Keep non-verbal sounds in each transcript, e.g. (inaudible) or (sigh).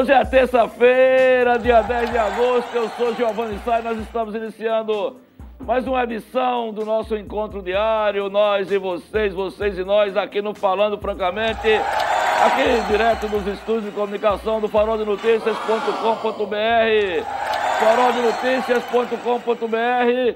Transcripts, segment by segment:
Hoje é terça-feira, dia 10 de agosto. Eu sou Giovanni Sá e nós estamos iniciando mais uma edição do nosso encontro diário. Nós e vocês, vocês e nós, aqui no Falando Francamente, aqui direto dos estúdios de comunicação do faroldenoticias.com.br. Faroldenoticias.com.br.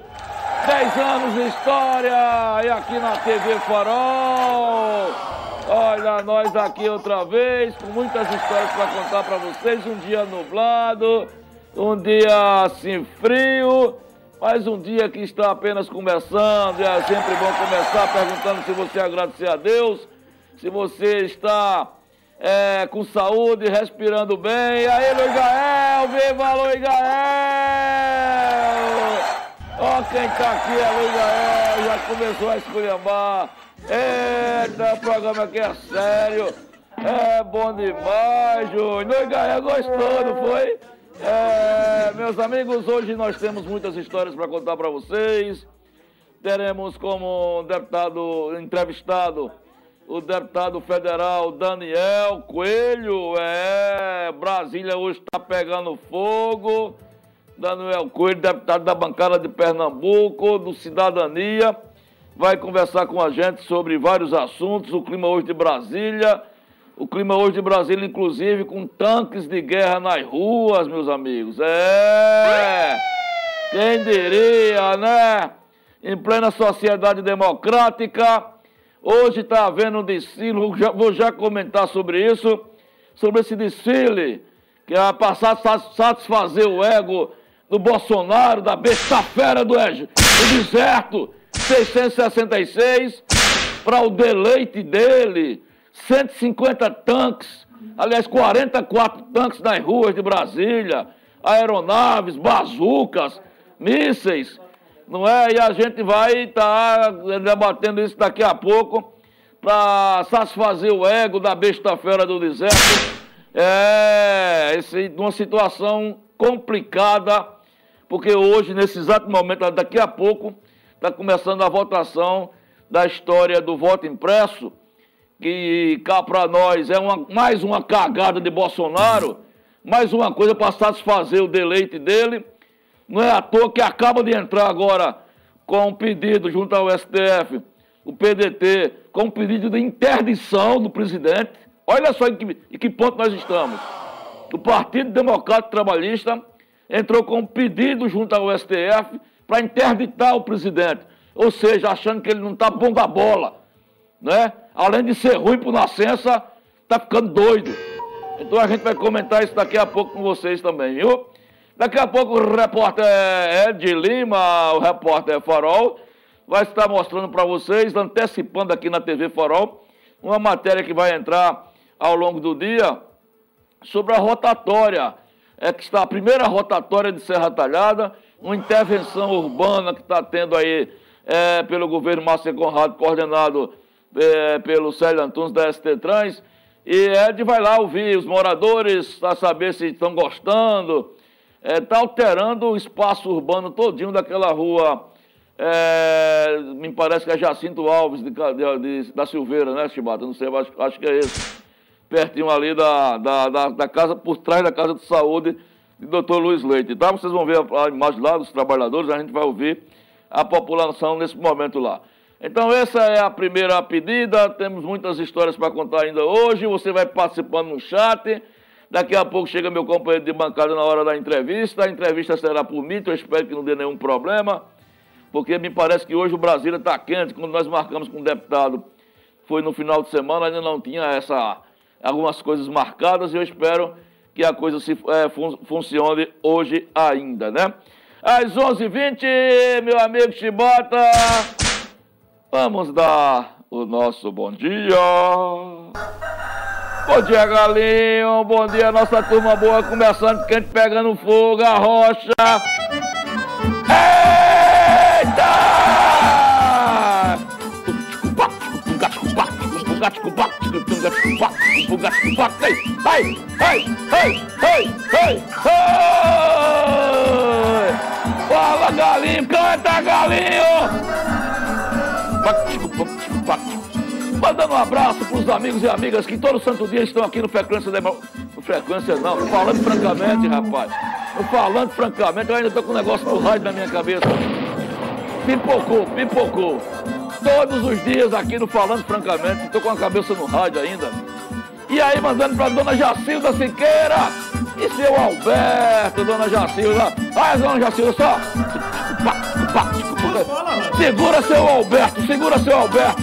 10 anos de história e aqui na TV Farol. Olha, nós aqui outra vez, com muitas histórias para contar para vocês. Um dia nublado, um dia assim frio, mas um dia que está apenas começando. É sempre bom começar perguntando se você agradecer a Deus, se você está é, com saúde, respirando bem. Aí, Luiz Gael, viva Luiz Gael! Ó, quem tá aqui é Luiz Gael, já começou a esculhambar. Eita, o programa aqui é sério. É bom demais, Júnior. Gael gostou, não foi? É, meus amigos, hoje nós temos muitas histórias para contar para vocês. Teremos como deputado entrevistado o deputado federal Daniel Coelho. É, Brasília hoje está pegando fogo. Daniel Coelho, deputado da bancada de Pernambuco, do Cidadania, vai conversar com a gente sobre vários assuntos. O clima hoje de Brasília. O clima hoje de Brasília, inclusive, com tanques de guerra nas ruas, meus amigos. É! Quem diria, né? Em plena sociedade democrática, hoje está havendo um desfile, vou já, vou já comentar sobre isso, sobre esse desfile, que é passar satisfazer o ego do Bolsonaro, da besta fera do, do deserto, 666, para o deleite dele 150 tanques, aliás, 44 tanques nas ruas de Brasília, aeronaves, bazucas, mísseis, não é? E a gente vai estar tá debatendo isso daqui a pouco para satisfazer o ego da besta fera do deserto. É esse, uma situação complicada, porque hoje, nesse exato momento, daqui a pouco, está começando a votação da história do voto impresso que cá para nós é uma, mais uma cagada de Bolsonaro, mais uma coisa para satisfazer o deleite dele. Não é à toa que acaba de entrar agora com um pedido junto ao STF, o PDT, com um pedido de interdição do presidente. Olha só em que, em que ponto nós estamos. O Partido Democrático Trabalhista entrou com um pedido junto ao STF para interditar o presidente. Ou seja, achando que ele não está bom da bola. Né? além de ser ruim por nascença, tá ficando doido. Então a gente vai comentar isso daqui a pouco com vocês também, viu? Daqui a pouco o repórter Ed Lima, o repórter Farol, vai estar mostrando para vocês, antecipando aqui na TV Farol, uma matéria que vai entrar ao longo do dia sobre a rotatória, é que está a primeira rotatória de Serra Talhada, uma intervenção urbana que está tendo aí é, pelo governo Márcio Conrado, coordenado é, pelo Célio Antunes da ST Trans. E Ed vai lá ouvir os moradores para saber se estão gostando. Está é, alterando o espaço urbano todinho daquela rua. É, me parece que é Jacinto Alves de, de, de, da Silveira, né, Chibata? Não sei, acho, acho que é esse. Pertinho ali da, da, da, da, casa, por trás da Casa de Saúde de Dr. Luiz Leite. Tá? Vocês vão ver a, imagem lá dos trabalhadores, a gente vai ouvir a população nesse momento lá. Então, essa é a primeira pedida. Temos muitas histórias para contar ainda hoje. Você vai participando no chat. Daqui a pouco chega meu companheiro de bancada na hora da entrevista. A entrevista será por mim, então eu espero que não dê nenhum problema, porque me parece que hoje o Brasília está quente. Quando nós marcamos com o deputado, foi no final de semana, ainda não tinha essa, algumas coisas marcadas e eu espero que a coisa se, é, fun funcione hoje ainda, né? Às 11h20, meu amigo Chibota. Vamos dar o nosso bom dia. Bom dia, galinho. Bom dia, nossa turma boa. Começando quente pegando fogo, a rocha. Eita! Ai, ai, ai, ai, ai, ai! Fala, galinho, canta, galinho! Mandando um abraço para os amigos e amigas que todo santo dia estão aqui no Frequência Demo... No Frequência não, falando francamente, rapaz. No falando francamente, eu ainda estou com um negócio no rádio na minha cabeça. Pipocou, pipocou. Todos os dias aqui no Falando Francamente, estou com a cabeça no rádio ainda. E aí, mandando para dona Jacilda Siqueira e seu Alberto, dona Jacilda. Ai, dona Jacilda, só. Segura seu Alberto, segura seu Alberto.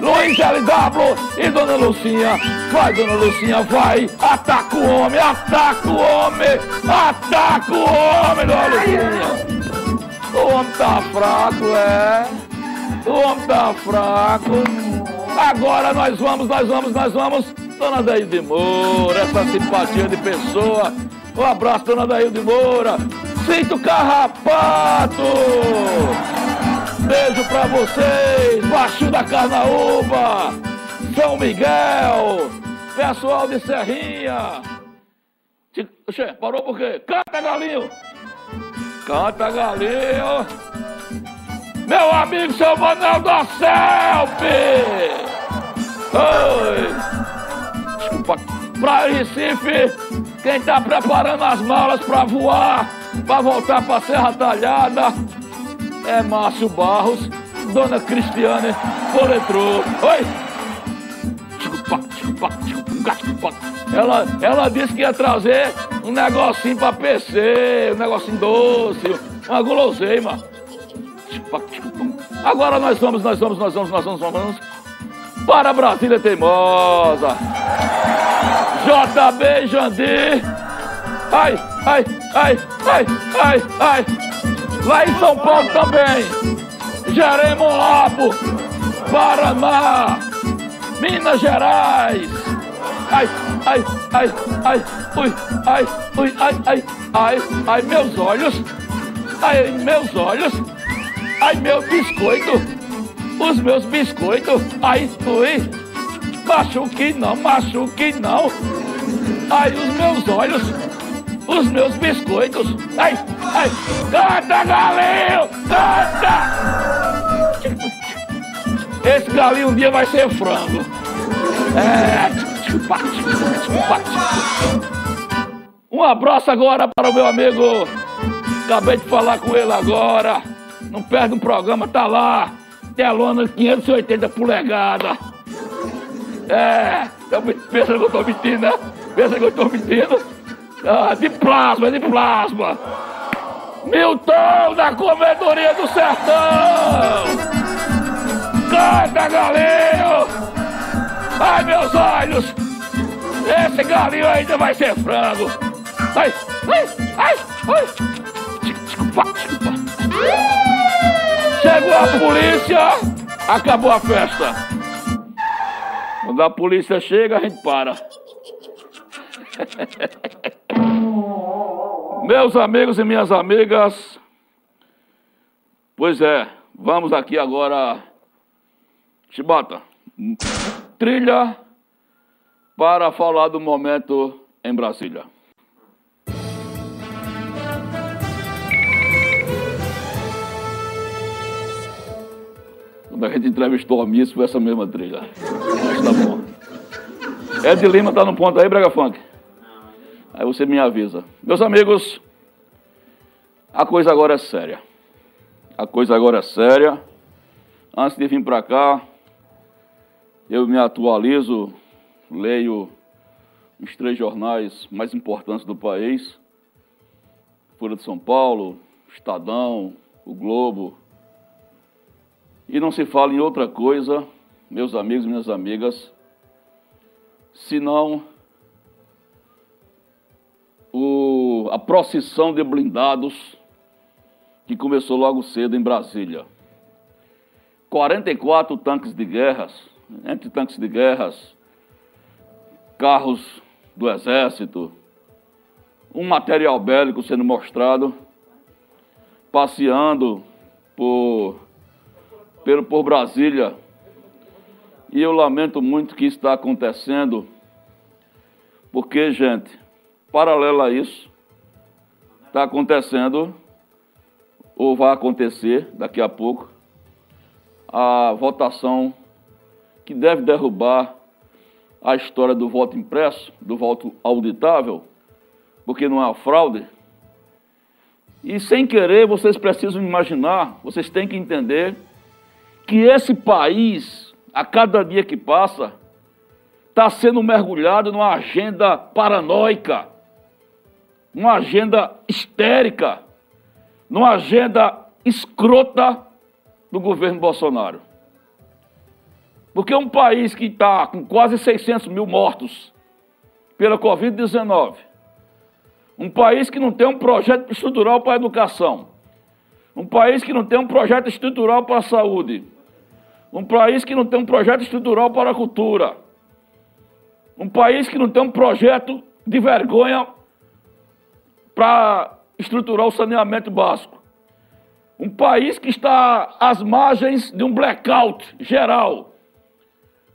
Luiz LW e Dona Lucinha. Vai, Dona Lucinha, vai. Ataca o homem, ataca o homem. Ataca o homem, Dona Lucinha. O homem tá fraco, é. O homem tá fraco. Agora nós vamos, nós vamos, nós vamos. Dona Daíde Moura, essa simpatia de pessoa. Um abraço, Dona Daíde Moura. Sinto Carrapato. Beijo pra vocês, Baixo da Carnaúba, São Miguel, pessoal de Serrinha. Oxê, parou por quê? Canta, galinho! Canta, galinho! Meu amigo, seu Manuel da Selfie! Oi! Desculpa. Pra Recife, quem tá preparando as malas pra voar, pra voltar pra Serra Talhada, é Márcio Barros, Dona Cristiane Poletrou. Oi! Ela, ela disse que ia trazer um negocinho pra PC, um negocinho doce, uma guloseima. Agora nós vamos, nós vamos, nós vamos, nós vamos, nós vamos para Brasília Teimosa. JB Jandir. Ai, ai, ai, ai, ai, ai. Lá em São Paulo também. Jeremoabo, Paraná, Minas Gerais. Ai, ai, ai, ai, ui, ai, ui, ai, ai, ai, ai, meus olhos. Ai, meus olhos. Ai, meu biscoito. Os meus biscoitos. Ai, ui. Machuque não, machuque não. Ai, os meus olhos os meus biscoitos. Ai, ai, canta, galinho, canta! Esse galinho um dia vai ser frango. É. Um abraço agora para o meu amigo. Acabei de falar com ele agora. Não perde um programa, tá lá. Telona 580 polegadas. É, pensa que eu tô mentindo, né? Pensa que eu tô mentindo. Ah, de plasma, de plasma. Milton da Comedoria do Sertão. Canta, galinho. Ai, meus olhos. Esse galinho ainda vai ser frango. Ai, ai, ai, ai. Desculpa, desculpa. Chegou a polícia, acabou a festa. Quando a polícia chega, a gente para. (laughs) Meus amigos e minhas amigas, pois é, vamos aqui agora, Chibata, trilha para falar do momento em Brasília. Quando a gente entrevistou a Miss, foi essa mesma trilha. Mas tá bom. Ed Lima tá no ponto aí, Brega Funk? Aí você me avisa. Meus amigos, a coisa agora é séria. A coisa agora é séria. Antes de vir para cá, eu me atualizo, leio os três jornais mais importantes do país: Folha de São Paulo, Estadão, o Globo. E não se fala em outra coisa, meus amigos e minhas amigas, senão o, a procissão de blindados que começou logo cedo em Brasília. 44 tanques de guerras, entre tanques de guerras, carros do exército, um material bélico sendo mostrado, passeando por, pelo, por Brasília. E eu lamento muito que isso está acontecendo, porque, gente, paralelo a isso, está acontecendo, ou vai acontecer daqui a pouco, a votação que deve derrubar a história do voto impresso, do voto auditável, porque não há fraude. E sem querer, vocês precisam imaginar, vocês têm que entender que esse país, a cada dia que passa, está sendo mergulhado numa agenda paranoica, numa agenda histérica, numa agenda escrota do governo Bolsonaro. Porque um país que está com quase 600 mil mortos pela Covid-19, um país que não tem um projeto estrutural para a educação, um país que não tem um projeto estrutural para a saúde, um país que não tem um projeto estrutural para a cultura, um país que não tem um projeto de vergonha para estruturar o saneamento básico. Um país que está às margens de um blackout geral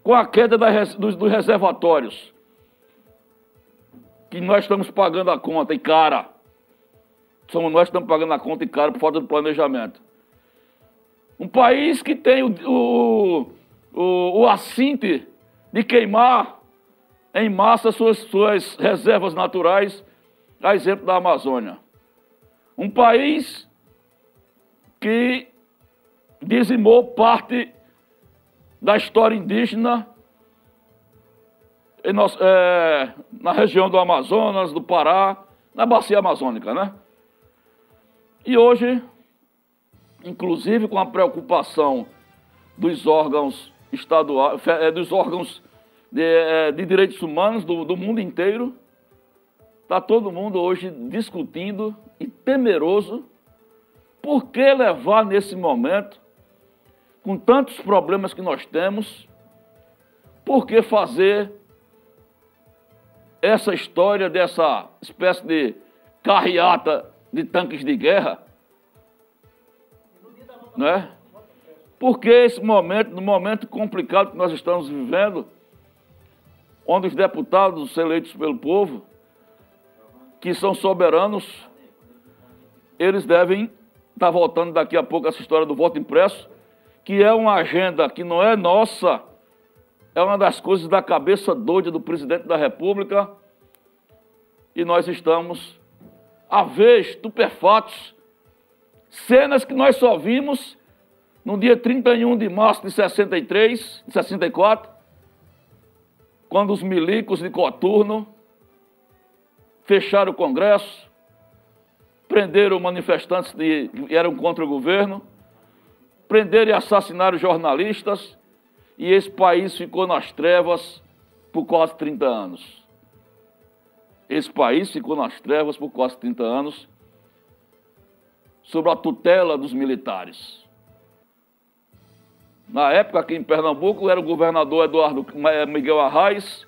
com a queda dos, dos reservatórios, que nós estamos pagando a conta, e cara. Somos nós que estamos pagando a conta e cara por falta de planejamento. Um país que tem o, o, o, o assinte de queimar em massa suas, suas reservas naturais, a exemplo da Amazônia. Um país que dizimou parte da história indígena nosso, é, na região do Amazonas, do Pará, na bacia amazônica, né? E hoje, inclusive com a preocupação dos órgãos estaduais, é, dos órgãos de, é, de direitos humanos do, do mundo inteiro, está todo mundo hoje discutindo e temeroso por que levar nesse momento com tantos problemas que nós temos, por que fazer essa história dessa espécie de carreata de tanques de guerra? Não é? Porque esse momento, no momento complicado que nós estamos vivendo, onde os deputados eleitos pelo povo, que são soberanos, eles devem estar voltando daqui a pouco essa história do voto impresso, que é uma agenda que não é nossa, é uma das coisas da cabeça doida do presidente da República, e nós estamos a ver estupefatos, cenas que nós só vimos no dia 31 de março de 63, 64, quando os milicos de Coturno fecharam o Congresso, prenderam manifestantes que eram contra o governo, prenderam e assassinaram jornalistas, e esse país ficou nas trevas por quase 30 anos. Esse país ficou nas trevas por quase 30 anos, sob a tutela dos militares. Na época, aqui em Pernambuco, era o governador Eduardo Miguel Arraes,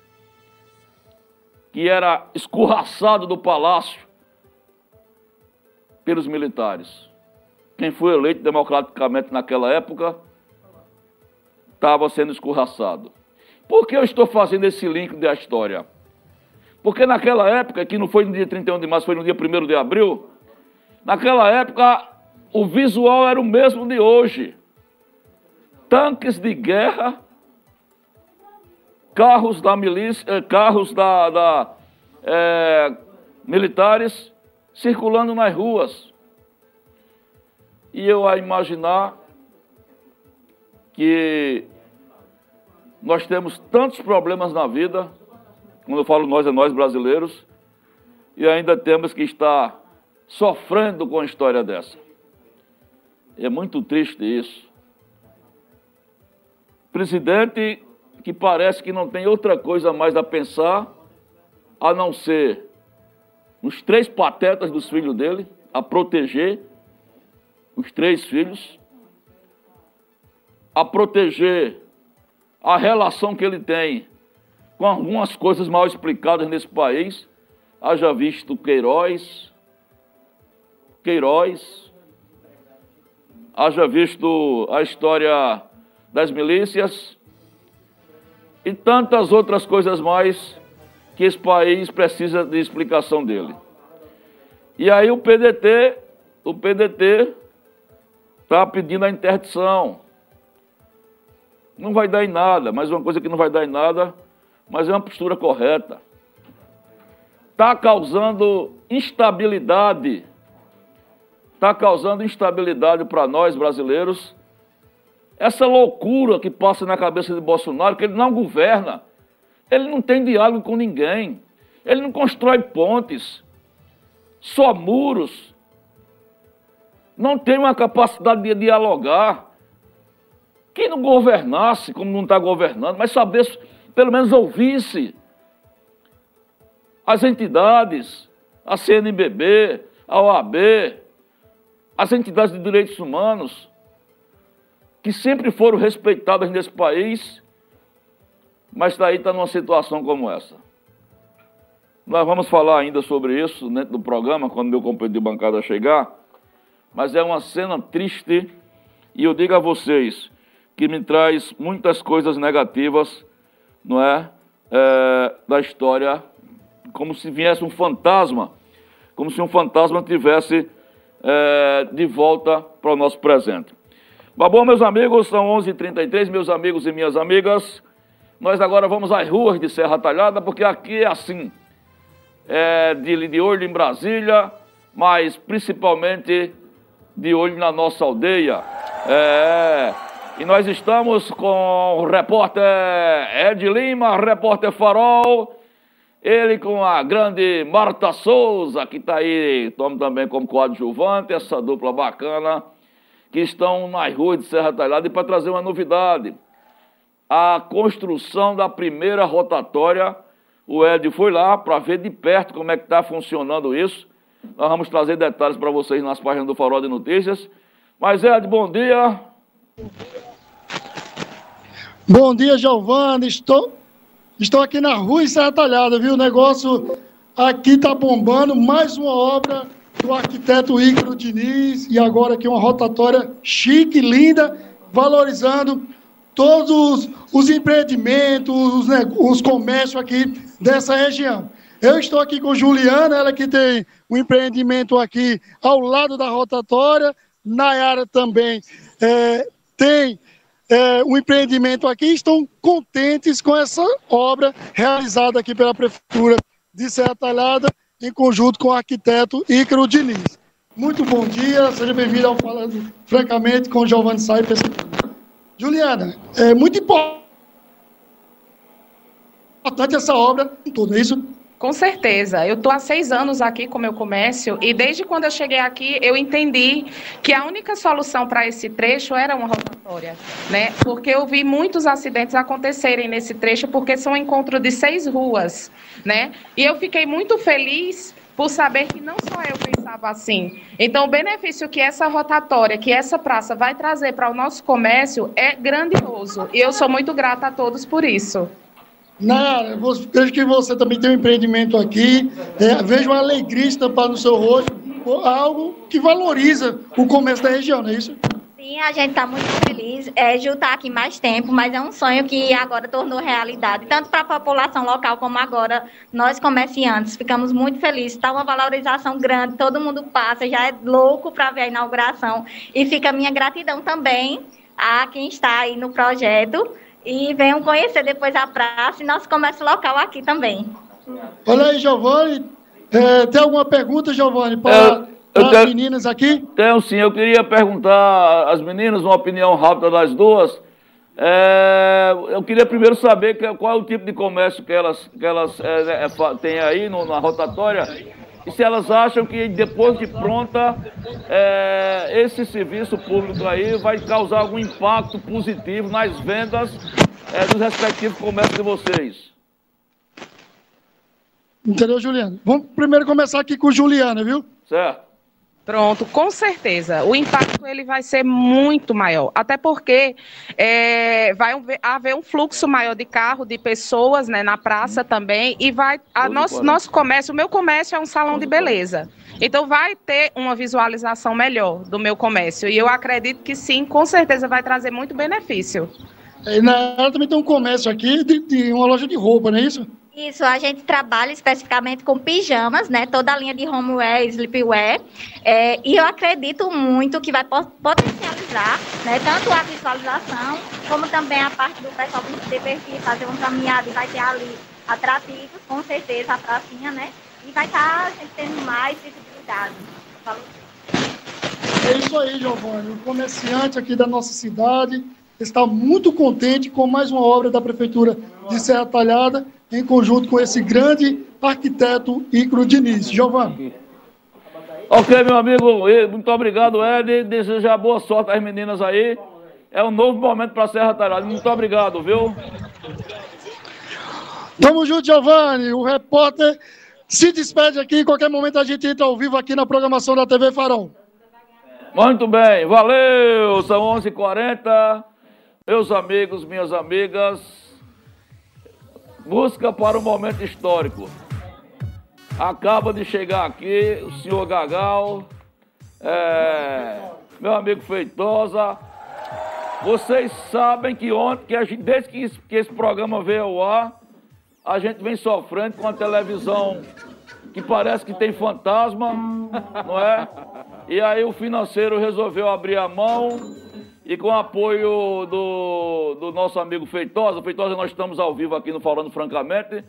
que era escorraçado do palácio pelos militares quem foi eleito democraticamente naquela época estava sendo escorraçado. Por que eu estou fazendo esse link da história? Porque naquela época, que não foi no dia 31 de março, foi no dia 1 de abril, naquela época o visual era o mesmo de hoje. Tanques de guerra, carros da milícia, eh, carros da, da é, militares circulando nas ruas e eu a imaginar que nós temos tantos problemas na vida, quando eu falo nós, é nós brasileiros, e ainda temos que estar sofrendo com a história dessa. É muito triste isso. Presidente que parece que não tem outra coisa mais a pensar a não ser os três patetas dos filhos dele, a proteger os três filhos, a proteger a relação que ele tem com algumas coisas mal explicadas nesse país, haja visto Queiroz, Queiroz, haja visto a história das milícias e tantas outras coisas mais que esse país precisa de explicação dele. E aí o PDT, o PDT está pedindo a interdição. Não vai dar em nada, mas uma coisa que não vai dar em nada, mas é uma postura correta. Está causando instabilidade. Está causando instabilidade para nós brasileiros. Essa loucura que passa na cabeça de Bolsonaro, que ele não governa. Ele não tem diálogo com ninguém. Ele não constrói pontes só muros, não tem uma capacidade de dialogar. Quem não governasse, como não está governando, mas saber, pelo menos ouvisse as entidades, a CNBB, a OAB, as entidades de direitos humanos, que sempre foram respeitadas nesse país, mas daí está numa situação como essa. Nós vamos falar ainda sobre isso dentro do programa, quando meu companheiro de bancada chegar. Mas é uma cena triste e eu digo a vocês que me traz muitas coisas negativas, não é? é da história, como se viesse um fantasma, como se um fantasma tivesse é, de volta para o nosso presente. Mas bom, meus amigos, são 11h33, meus amigos e minhas amigas. Nós agora vamos às ruas de Serra Talhada, porque aqui é assim é, de, de olho em Brasília, mas principalmente de olho na nossa aldeia. É, e nós estamos com o repórter Ed Lima, repórter Farol, ele com a grande Marta Souza, que está aí, toma também como coadjuvante, essa dupla bacana, que estão nas ruas de Serra Talhada, e para trazer uma novidade, a construção da primeira rotatória o Ed foi lá para ver de perto como é que está funcionando isso. Nós vamos trazer detalhes para vocês nas páginas do Farol de Notícias. Mas, Ed, bom dia. Bom dia, Giovanni. Estou, estou aqui na rua Serra Talhada, viu? O negócio aqui está bombando. Mais uma obra do arquiteto Ícaro Diniz. E agora aqui uma rotatória chique, linda, valorizando todos os empreendimentos, os, os comércios aqui dessa região. Eu estou aqui com Juliana, ela que tem um empreendimento aqui ao lado da rotatória. Nayara também é, tem é, um empreendimento aqui. Estão contentes com essa obra realizada aqui pela Prefeitura de Serra Talhada, em conjunto com o arquiteto Ícaro Diniz. Muito bom dia, seja bem-vindo ao Falando Francamente com Giovanni Saipa. Juliana, é muito importante essa obra tudo, é isso? Com certeza. Eu estou há seis anos aqui com meu comércio e desde quando eu cheguei aqui eu entendi que a única solução para esse trecho era uma rotatória, né? Porque eu vi muitos acidentes acontecerem nesse trecho porque são um encontro de seis ruas, né? E eu fiquei muito feliz por saber que não só eu pensava assim. Então, o benefício que essa rotatória, que essa praça vai trazer para o nosso comércio é grandioso. E eu sou muito grata a todos por isso. Nara, vejo que você também tem um empreendimento aqui. É, vejo uma alegria estampar no seu rosto, algo que valoriza o comércio da região, não é isso? Sim, a gente está muito feliz. É, está aqui mais tempo, mas é um sonho que agora tornou realidade, tanto para a população local como agora nós comerciantes. Ficamos muito felizes. Está uma valorização grande, todo mundo passa, já é louco para ver a inauguração. E fica a minha gratidão também a quem está aí no projeto. E venham conhecer depois a praça e nosso comércio local aqui também. Olha aí, Giovanni. É, tem alguma pergunta, Giovanni, para eu as meninas aqui? Tenho sim, eu queria perguntar às meninas uma opinião rápida das duas. É, eu queria primeiro saber que, qual é o tipo de comércio que elas, que elas é, é, têm aí no, na rotatória e se elas acham que depois de pronta é, esse serviço público aí vai causar algum impacto positivo nas vendas é, dos respectivos comércios de vocês. Entendeu, Juliana? Vamos primeiro começar aqui com Juliana, viu? Certo. Pronto, com certeza. O impacto ele vai ser muito maior. Até porque é, vai haver um fluxo maior de carro, de pessoas né, na praça também. E vai. A nosso, nosso comércio, o meu comércio é um salão de beleza. Então vai ter uma visualização melhor do meu comércio. E eu acredito que sim, com certeza vai trazer muito benefício. E na ela também tem um comércio aqui de, de uma loja de roupa, não é isso? Isso, a gente trabalha especificamente com pijamas, né? Toda a linha de homeware, sleepwear. É, e eu acredito muito que vai potencializar, né? Tanto a visualização, como também a parte do pessoal se divertir, fazer uma caminhada e vai ter ali atrativos, com certeza, a pracinha, né? E vai estar tá, a gente tendo mais visibilidade. Falou. É isso aí, Giovanni. O comerciante aqui da nossa cidade está muito contente com mais uma obra da Prefeitura de Serra Talhada, em conjunto com esse grande arquiteto Icro Diniz. Giovanni. Ok, meu amigo, muito obrigado, Ed. Desejar boa sorte às meninas aí. É um novo momento para Serra Talhada. Muito obrigado, viu? Tamo junto, Giovanni. O repórter se despede aqui. Em qualquer momento a gente entra ao vivo aqui na programação da TV Farol. Muito bem, valeu! São 11 h 40 meus amigos, minhas amigas, busca para o momento histórico. Acaba de chegar aqui o senhor Gagal, é, meu amigo Feitosa. Vocês sabem que ontem, que gente, desde que, que esse programa veio ao ar, a gente vem sofrendo com a televisão que parece que tem fantasma, não é? E aí o financeiro resolveu abrir a mão e com o apoio do, do nosso amigo Feitosa. Feitosa, nós estamos ao vivo aqui no Falando Francamente.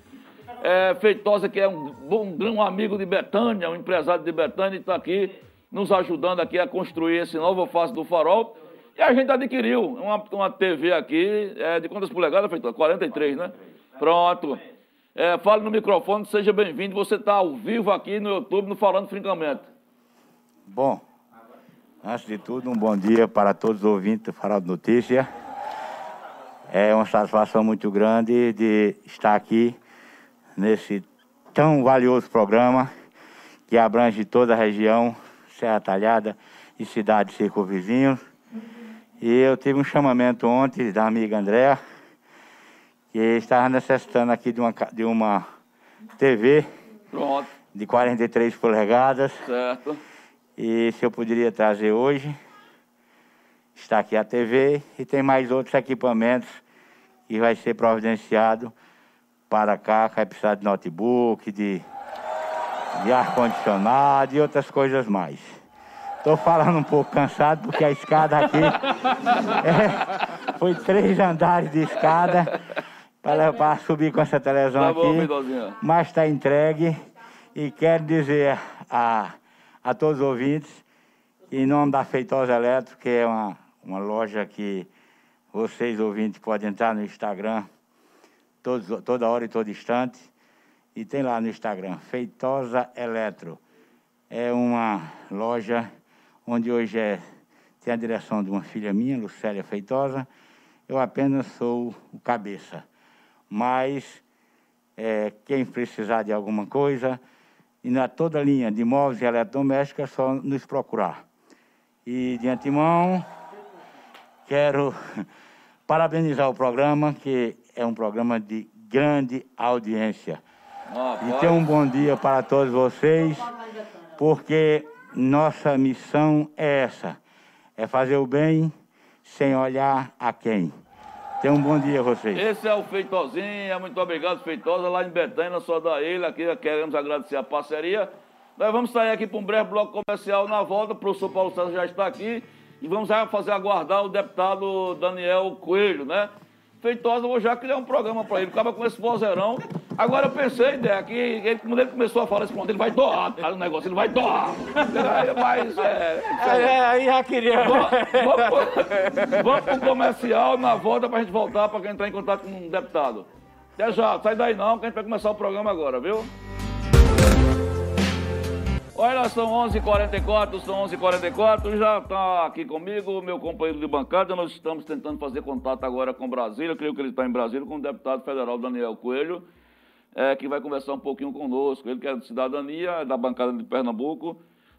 É, Feitosa, que é um, um, um amigo de Betânia, um empresário de Betânia, está aqui nos ajudando aqui a construir esse novo face do farol. E a gente adquiriu uma, uma TV aqui, é, de quantas polegadas, Feitosa? 43, né? Pronto. É, fale no microfone, seja bem-vindo. Você está ao vivo aqui no YouTube, no Falando Francamente. Bom, Antes de tudo, um bom dia para todos os ouvintes do Farol de Notícia. É uma satisfação muito grande de estar aqui nesse tão valioso programa que abrange toda a região, Serra Talhada e cidades circunvizinhos. E eu tive um chamamento ontem da amiga Andréa, que estava necessitando aqui de uma, de uma TV Pronto. de 43 polegadas. Certo e se eu poderia trazer hoje, está aqui a TV e tem mais outros equipamentos que vai ser providenciado para cá, que vai precisar de notebook, de, de ar-condicionado e outras coisas mais. Estou falando um pouco cansado porque a escada aqui (laughs) é, foi três andares de escada para subir com essa televisão tá bom, aqui. Mas está entregue e quero dizer a a todos os ouvintes, em nome da Feitosa Eletro, que é uma, uma loja que vocês, ouvintes, podem entrar no Instagram todos, toda hora e todo instante. E tem lá no Instagram, Feitosa Eletro. É uma loja onde hoje é, tem a direção de uma filha minha, Lucélia Feitosa. Eu apenas sou o cabeça. Mas é, quem precisar de alguma coisa, e na toda linha de móveis e eletrodomésticos é só nos procurar. E de antemão, quero (laughs) parabenizar o programa, que é um programa de grande audiência. Oh, e ter um bom dia para todos vocês, porque nossa missão é essa: é fazer o bem sem olhar a quem. Tenha um bom dia vocês. Esse é o Feitozinho, muito obrigado, Feitosa, lá em Betânia, só da ilha, aqui queremos agradecer a parceria. Nós vamos sair aqui para um breve bloco comercial na volta, o professor Paulo César já está aqui, e vamos fazer aguardar o deputado Daniel Coelho, né? Feitosa, vou já criar um programa para ele. Acaba com esse vozeirão. Agora eu pensei, ideia, que ele, quando ele começou a falar esse ponto, ele vai doar. Tá o negócio, ele vai doar. Mas, é. é, é aí já queria. Vamos, vamos, vamos pro comercial na volta pra gente voltar, pra quem entrar em contato com um deputado. Até já, sai daí não, que a gente vai começar o programa agora, viu? Olha, são 11h44, são 11h44, já está aqui comigo meu companheiro de bancada, nós estamos tentando fazer contato agora com Brasília, eu creio que ele está em Brasília, com o deputado federal Daniel Coelho, é, que vai conversar um pouquinho conosco, ele que é de cidadania, é da bancada de Pernambuco,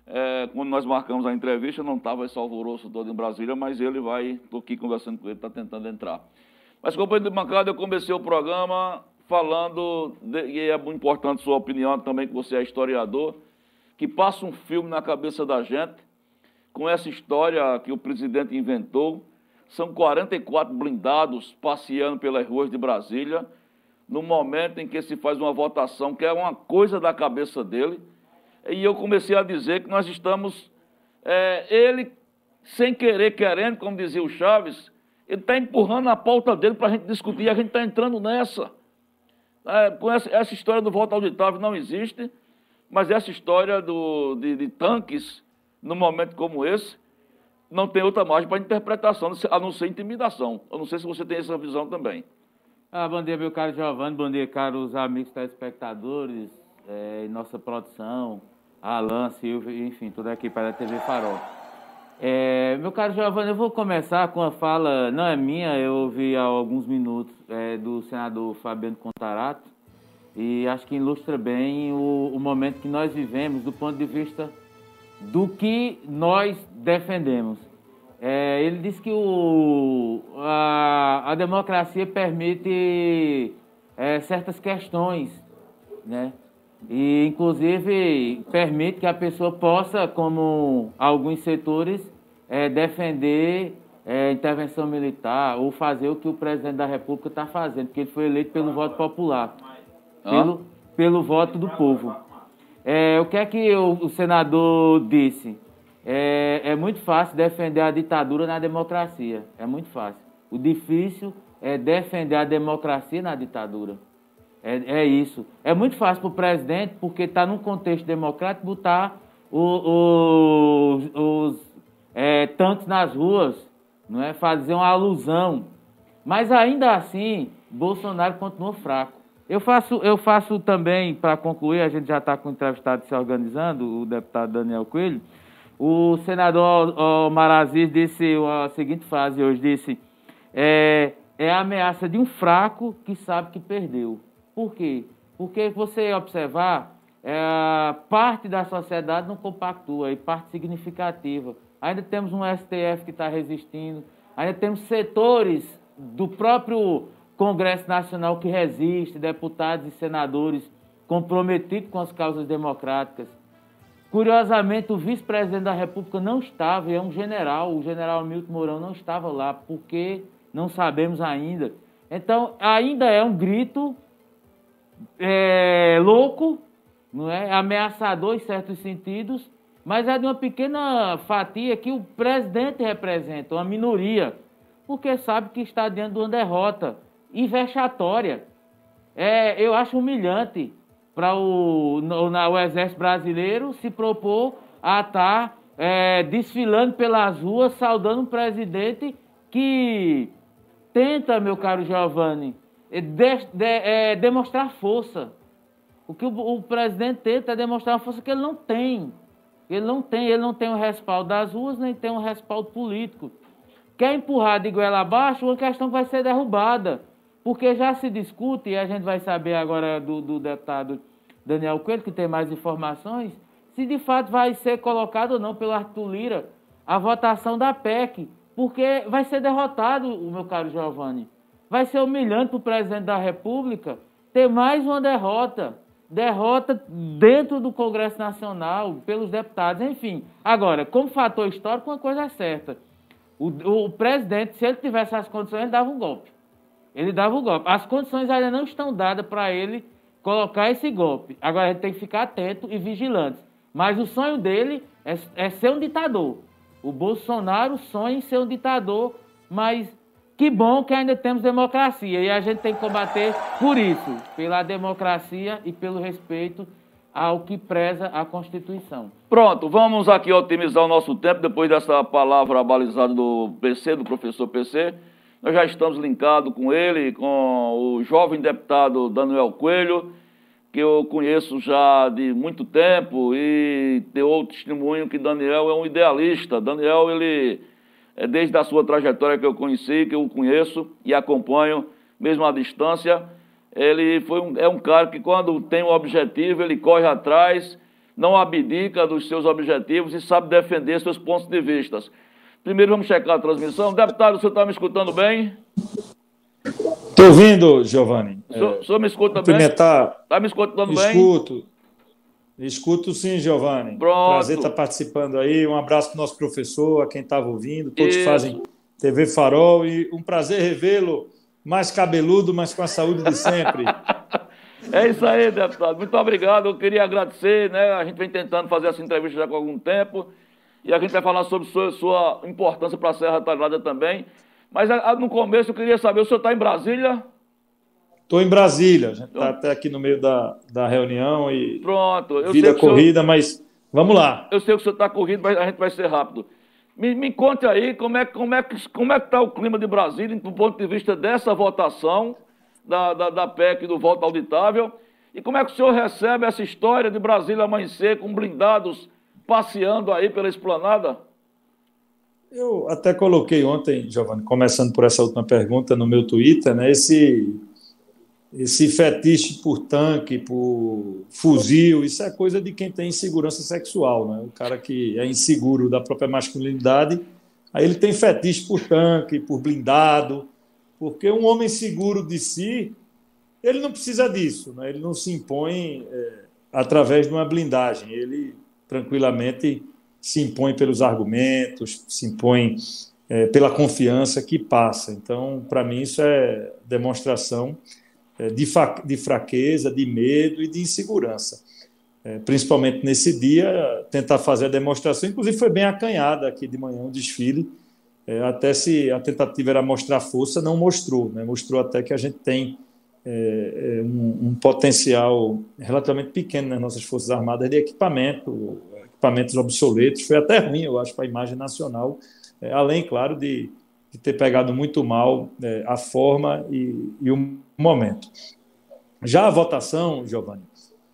É, quando nós marcamos a entrevista, não estava esse alvoroço todo em Brasília, mas ele vai, estou aqui conversando com ele, está tentando entrar. Mas, companheiro de bancada, eu comecei o programa falando, de, e é muito importante sua opinião também, que você é historiador, que passa um filme na cabeça da gente, com essa história que o presidente inventou. São 44 blindados passeando pelas ruas de Brasília, no momento em que se faz uma votação que é uma coisa da cabeça dele. E eu comecei a dizer que nós estamos, é, ele, sem querer, querendo, como dizia o Chaves, ele está empurrando a pauta dele para a gente discutir, e a gente está entrando nessa. É, essa, essa, história do voto auditável não existe, mas essa história do, de, de tanques, num momento como esse, não tem outra margem para interpretação, a não ser intimidação. Eu não sei se você tem essa visão também. Ah, bom dia, meu caro Giovanni, bom dia, caros amigos telespectadores, é, nossa produção, Alan, Silvio, enfim, toda a equipe da TV Farol. É, meu caro Giovanni, eu vou começar com a fala, não é minha, eu ouvi há alguns minutos é, do senador Fabiano Contarato, e acho que ilustra bem o, o, momento que nós vivemos do ponto de vista do que nós defendemos. É, ele disse que o, a, a democracia permite é, certas questões, né? E, inclusive, permite que a pessoa possa, como alguns setores, é, defender é, intervenção militar ou fazer o que o presidente da República está fazendo, porque ele foi eleito pelo voto popular, pelo, pelo voto do povo. É, o que é que o, o senador disse? É, é muito fácil defender a ditadura na democracia. É muito fácil. O difícil é defender a democracia na ditadura. É, é isso. É muito fácil para o presidente, porque está num contexto democrático, botar o, o, os é, tanques nas ruas, não é? fazer uma alusão. Mas ainda assim, Bolsonaro continua fraco. Eu faço, eu faço também, para concluir, a gente já está com o entrevistado se organizando, o deputado Daniel Coelho. O senador Maraziz disse a seguinte frase hoje, disse, é, é a ameaça de um fraco que sabe que perdeu. Por quê? Porque você observar, é, parte da sociedade não compactua, e parte significativa. Ainda temos um STF que está resistindo, ainda temos setores do próprio Congresso Nacional que resiste, deputados e senadores comprometidos com as causas democráticas. Curiosamente, o vice-presidente da República não estava, e é um general, o general Milton Mourão não estava lá, porque não sabemos ainda. Então, ainda é um grito é, louco, não é? ameaçador em certos sentidos, mas é de uma pequena fatia que o presidente representa, uma minoria, porque sabe que está diante de uma derrota e vexatória. É, eu acho humilhante para o, o Exército Brasileiro se propor a estar tá, é, desfilando pelas ruas, saudando um presidente que tenta, meu caro Giovanni, é de, de, é, demonstrar força. O que o, o, presidente tenta é demonstrar uma força que ele não tem. Ele não tem, ele não tem o respaldo das ruas, nem tem um respaldo político. Quer empurrar de goela abaixo, uma questão vai ser derrubada. Porque já se discute, e a gente vai saber agora do, do deputado Daniel Coelho, que tem mais informações, se de fato vai ser colocado ou não pelo Arthur Lira a votação da PEC. Porque vai ser derrotado, o meu caro Giovanni. Vai ser humilhante para o presidente da República ter mais uma derrota. Derrota dentro do Congresso Nacional, pelos deputados, enfim. Agora, como fator histórico, uma coisa é certa. O, o presidente, se ele tivesse as condições, ele dava um golpe. Ele dava um golpe. As condições ainda não estão dadas para ele colocar esse golpe. Agora, a gente tem que ficar atento e vigilante. Mas o sonho dele é, é ser um ditador. O Bolsonaro sonha em ser um ditador, mas que bom que ainda temos democracia e a gente tem que combater por isso, pela democracia e pelo respeito ao que preza a Constituição. Pronto, vamos aqui otimizar o nosso tempo depois dessa palavra balizada do PC, do professor PC. Nós já estamos linkados com ele, com o jovem deputado Daniel Coelho, que eu conheço já de muito tempo e deu outro testemunho que Daniel é um idealista. Daniel, ele é desde a sua trajetória que eu conheci, que eu conheço e acompanho, mesmo à distância. Ele foi um, é um cara que, quando tem um objetivo, ele corre atrás, não abdica dos seus objetivos e sabe defender seus pontos de vista. Primeiro vamos checar a transmissão. Deputado, o senhor está me escutando bem? Estou ouvindo, Giovanni. O senhor, é, o senhor me escuta bem? Está me escutando bem? Escuto. Escuto sim, Giovanni. Pronto. Prazer estar participando aí. Um abraço para o nosso professor, a quem estava ouvindo, todos Isso. que fazem TV Farol e um prazer revê-lo mais cabeludo, mas com a saúde de sempre. (laughs) é isso aí, deputado. Muito obrigado. Eu queria agradecer, né? A gente vem tentando fazer essa entrevista já com algum tempo e a gente vai falar sobre sua, sua importância para a Serra Talhada também. Mas a, a, no começo eu queria saber, o senhor está em Brasília? Estou em Brasília, a gente está até aqui no meio da, da reunião e Pronto, eu vida corrida, senhor... mas vamos lá. Eu sei que o senhor está corrido, mas a gente vai ser rápido. Me, me conte aí como é, como é, como é que está o clima de Brasília do ponto de vista dessa votação da, da, da PEC do voto auditável e como é que o senhor recebe essa história de Brasília amanhecer com blindados passeando aí pela esplanada? Eu até coloquei ontem, Giovanni, começando por essa última pergunta no meu Twitter, né, esse esse fetiche por tanque, por fuzil, isso é coisa de quem tem insegurança sexual, né? O cara que é inseguro da própria masculinidade, aí ele tem fetiche por tanque, por blindado, porque um homem seguro de si, ele não precisa disso, né? Ele não se impõe é, através de uma blindagem, ele tranquilamente se impõe pelos argumentos, se impõe é, pela confiança que passa. Então, para mim, isso é demonstração é, de, de fraqueza, de medo e de insegurança. É, principalmente nesse dia, tentar fazer a demonstração, inclusive foi bem acanhada aqui de manhã o desfile, é, até se a tentativa era mostrar força, não mostrou, né? mostrou até que a gente tem é, um, um, potencial relativamente pequeno nas nossas Forças Armadas de equipamento, equipamentos obsoletos, foi até ruim, eu acho, para a imagem nacional, é, além, claro, de, de, ter pegado muito mal é, a forma e, e o momento. Já a votação, Giovanni,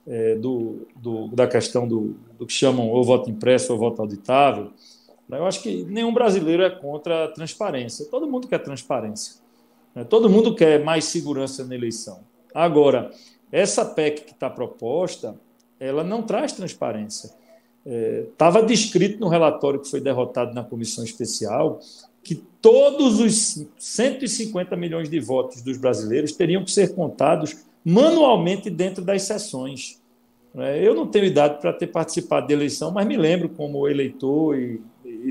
é, do, do, da questão do, do, que chamam ou voto impresso ou voto auditável, né, eu acho que nenhum brasileiro é contra a transparência. Todo mundo quer transparência. Né? Todo mundo quer mais segurança na eleição. Agora, essa PEC que está proposta, ela não traz transparência. Estava é, descrito no relatório que foi derrotado na comissão especial que todos os 150 milhões de votos dos brasileiros teriam que ser contados manualmente dentro das sessões. É, eu não tenho idade para ter participado de eleição, mas me lembro como eleitor e,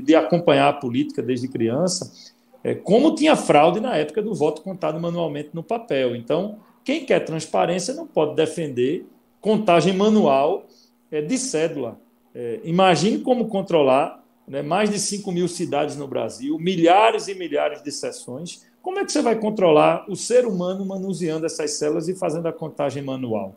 de acompanhar a política desde criança, é, como tinha fraude na época do voto contado manualmente no papel. Então, quem quer transparência não pode defender contagem manual é, de cédula. imagine como controlar né, mais de 5 mil cidades no Brasil, milhares e milhares de sessões. Como é que você vai controlar o ser humano manuseando essas células e fazendo a contagem manual?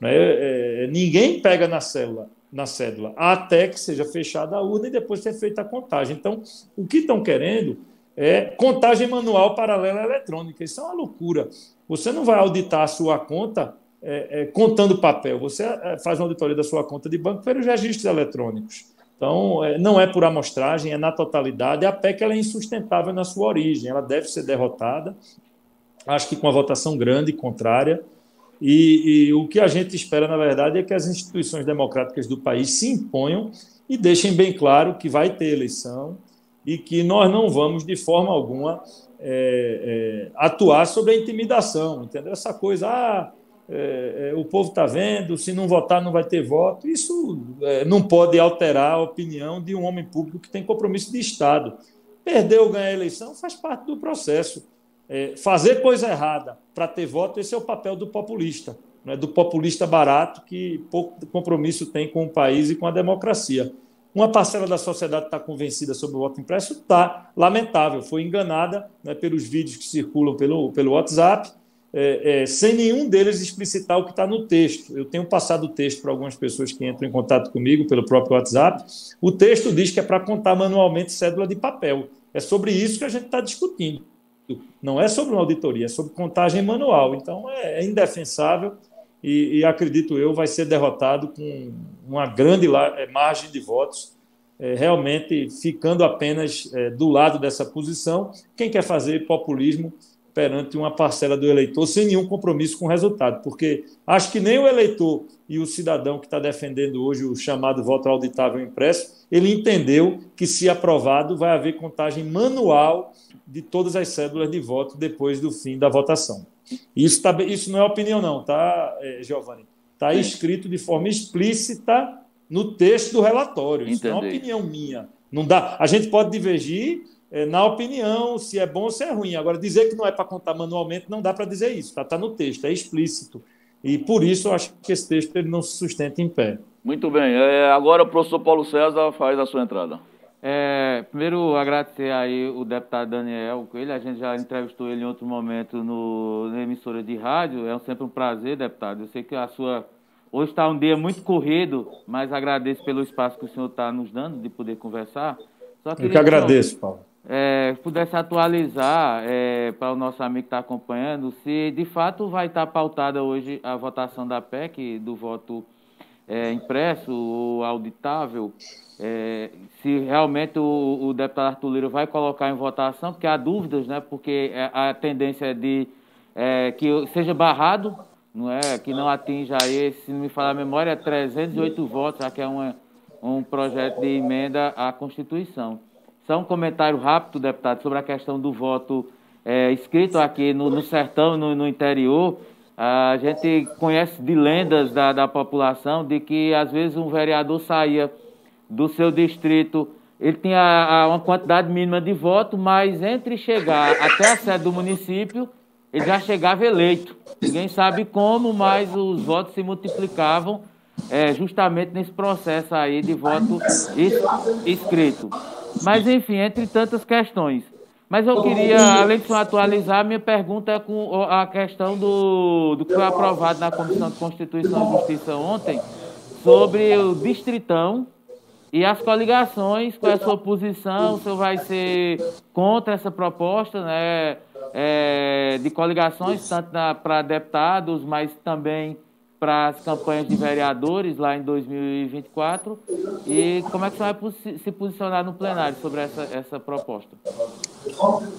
Né? É, ninguém pega na célula, na cédula, até que seja fechada a urna e depois ser feita a contagem. Então, o que estão querendo é contagem manual paralela eletrônica. Isso é uma loucura. Você não vai auditar a sua conta é, é, contando papel. Você é, faz uma auditoria da sua conta de banco pelos registros eletrônicos. Então, é, não é por amostragem, é na totalidade. A PEC ela é insustentável na sua origem, ela deve ser derrotada, acho que com uma votação grande contrária. E, e, o que a gente espera, na verdade, é que as instituições democráticas do país se imponham e deixem bem claro que vai ter eleição e que nós não vamos, de forma alguma, é, é, atuar sobre a intimidação, entendeu? Essa coisa, ah, é, é, o povo está vendo, se não votar não vai ter voto. Isso é, não pode alterar a opinião de um homem público que tem compromisso de Estado. Perder ou ganhar a eleição faz parte do processo. É, fazer coisa errada para ter voto, esse é o papel do populista, né? do populista barato que pouco compromisso tem com o país e com a democracia. Uma parcela da sociedade está convencida sobre o voto impresso? Está. Lamentável, foi enganada né, pelos vídeos que circulam pelo, pelo WhatsApp é, é, sem nenhum deles explicitar o que está no texto. Eu tenho passado o texto para algumas pessoas que entram em contato comigo pelo próprio WhatsApp. O texto diz que é para contar manualmente cédula de papel. É sobre isso que a gente está discutindo. Não é sobre uma auditoria, é sobre contagem manual. Então é, é indefensável e, e, acredito eu vai ser derrotado com uma grande é, margem de votos. É, realmente ficando apenas é, do lado dessa posição. Quem quer fazer populismo perante uma parcela do eleitor sem nenhum compromisso com o resultado, porque acho que nem o eleitor e o cidadão que está defendendo hoje o chamado voto auditável impresso, ele entendeu que, se aprovado, vai haver contagem manual de todas as cédulas de voto depois do fim da votação. Isso, tá, isso não é opinião, não, tá, é, Giovanni? Está escrito de forma explícita no texto do relatório. Isso Entendi. não é opinião minha. Não dá. A gente pode divergir é, na opinião se é bom ou se é ruim. Agora, dizer que não é para contar manualmente, não dá para dizer isso. Está tá no texto, é explícito. E por isso eu acho que esse texto ele não se sustenta em pé. Muito bem. É, agora o professor Paulo César faz a sua entrada. É, primeiro, agradecer aí o deputado Daniel Coelho. A gente já entrevistou ele em outro momento no, na emissora de rádio. É sempre um prazer, deputado. Eu sei que a sua. Hoje está um dia muito corrido, mas agradeço pelo espaço que o senhor está nos dando de poder conversar. Só Eu que agradeço, Paulo é, pudesse atualizar é, para o nosso amigo que está acompanhando, se de fato vai estar tá pautada hoje a votação da PEC, do voto é, impresso ou auditável, é, se realmente o, o, deputado Arthur Lira vai colocar em votação, porque há dúvidas, né, porque é, a tendência é de é, que seja barrado, não é, que não atinja aí, se não me falar a memória, 308 votos, já que é uma, um projeto de emenda à Constituição. Só um comentário rápido, deputado, sobre a questão do voto é, escrito aqui no, no sertão, no, no, interior. A gente conhece de lendas da, da população de que, às vezes, um vereador saía do seu distrito, ele tinha uma quantidade mínima de voto, mas entre chegar até a sede do município, ele já chegava eleito. Ninguém sabe como, mas os votos se multiplicavam é, justamente nesse processo aí de voto escrito. Mas, enfim, entre tantas questões. Mas eu queria, além de atualizar, minha pergunta é com a questão do, do que foi aprovado na Comissão de Constituição e Justiça ontem, sobre o distritão e as coligações, qual é a sua posição, se vai ser contra essa proposta né, é, de coligações, tanto para deputados, mas também para as campanhas de vereadores lá em 2024 e como é que você vai se posicionar no plenário sobre essa, essa proposta?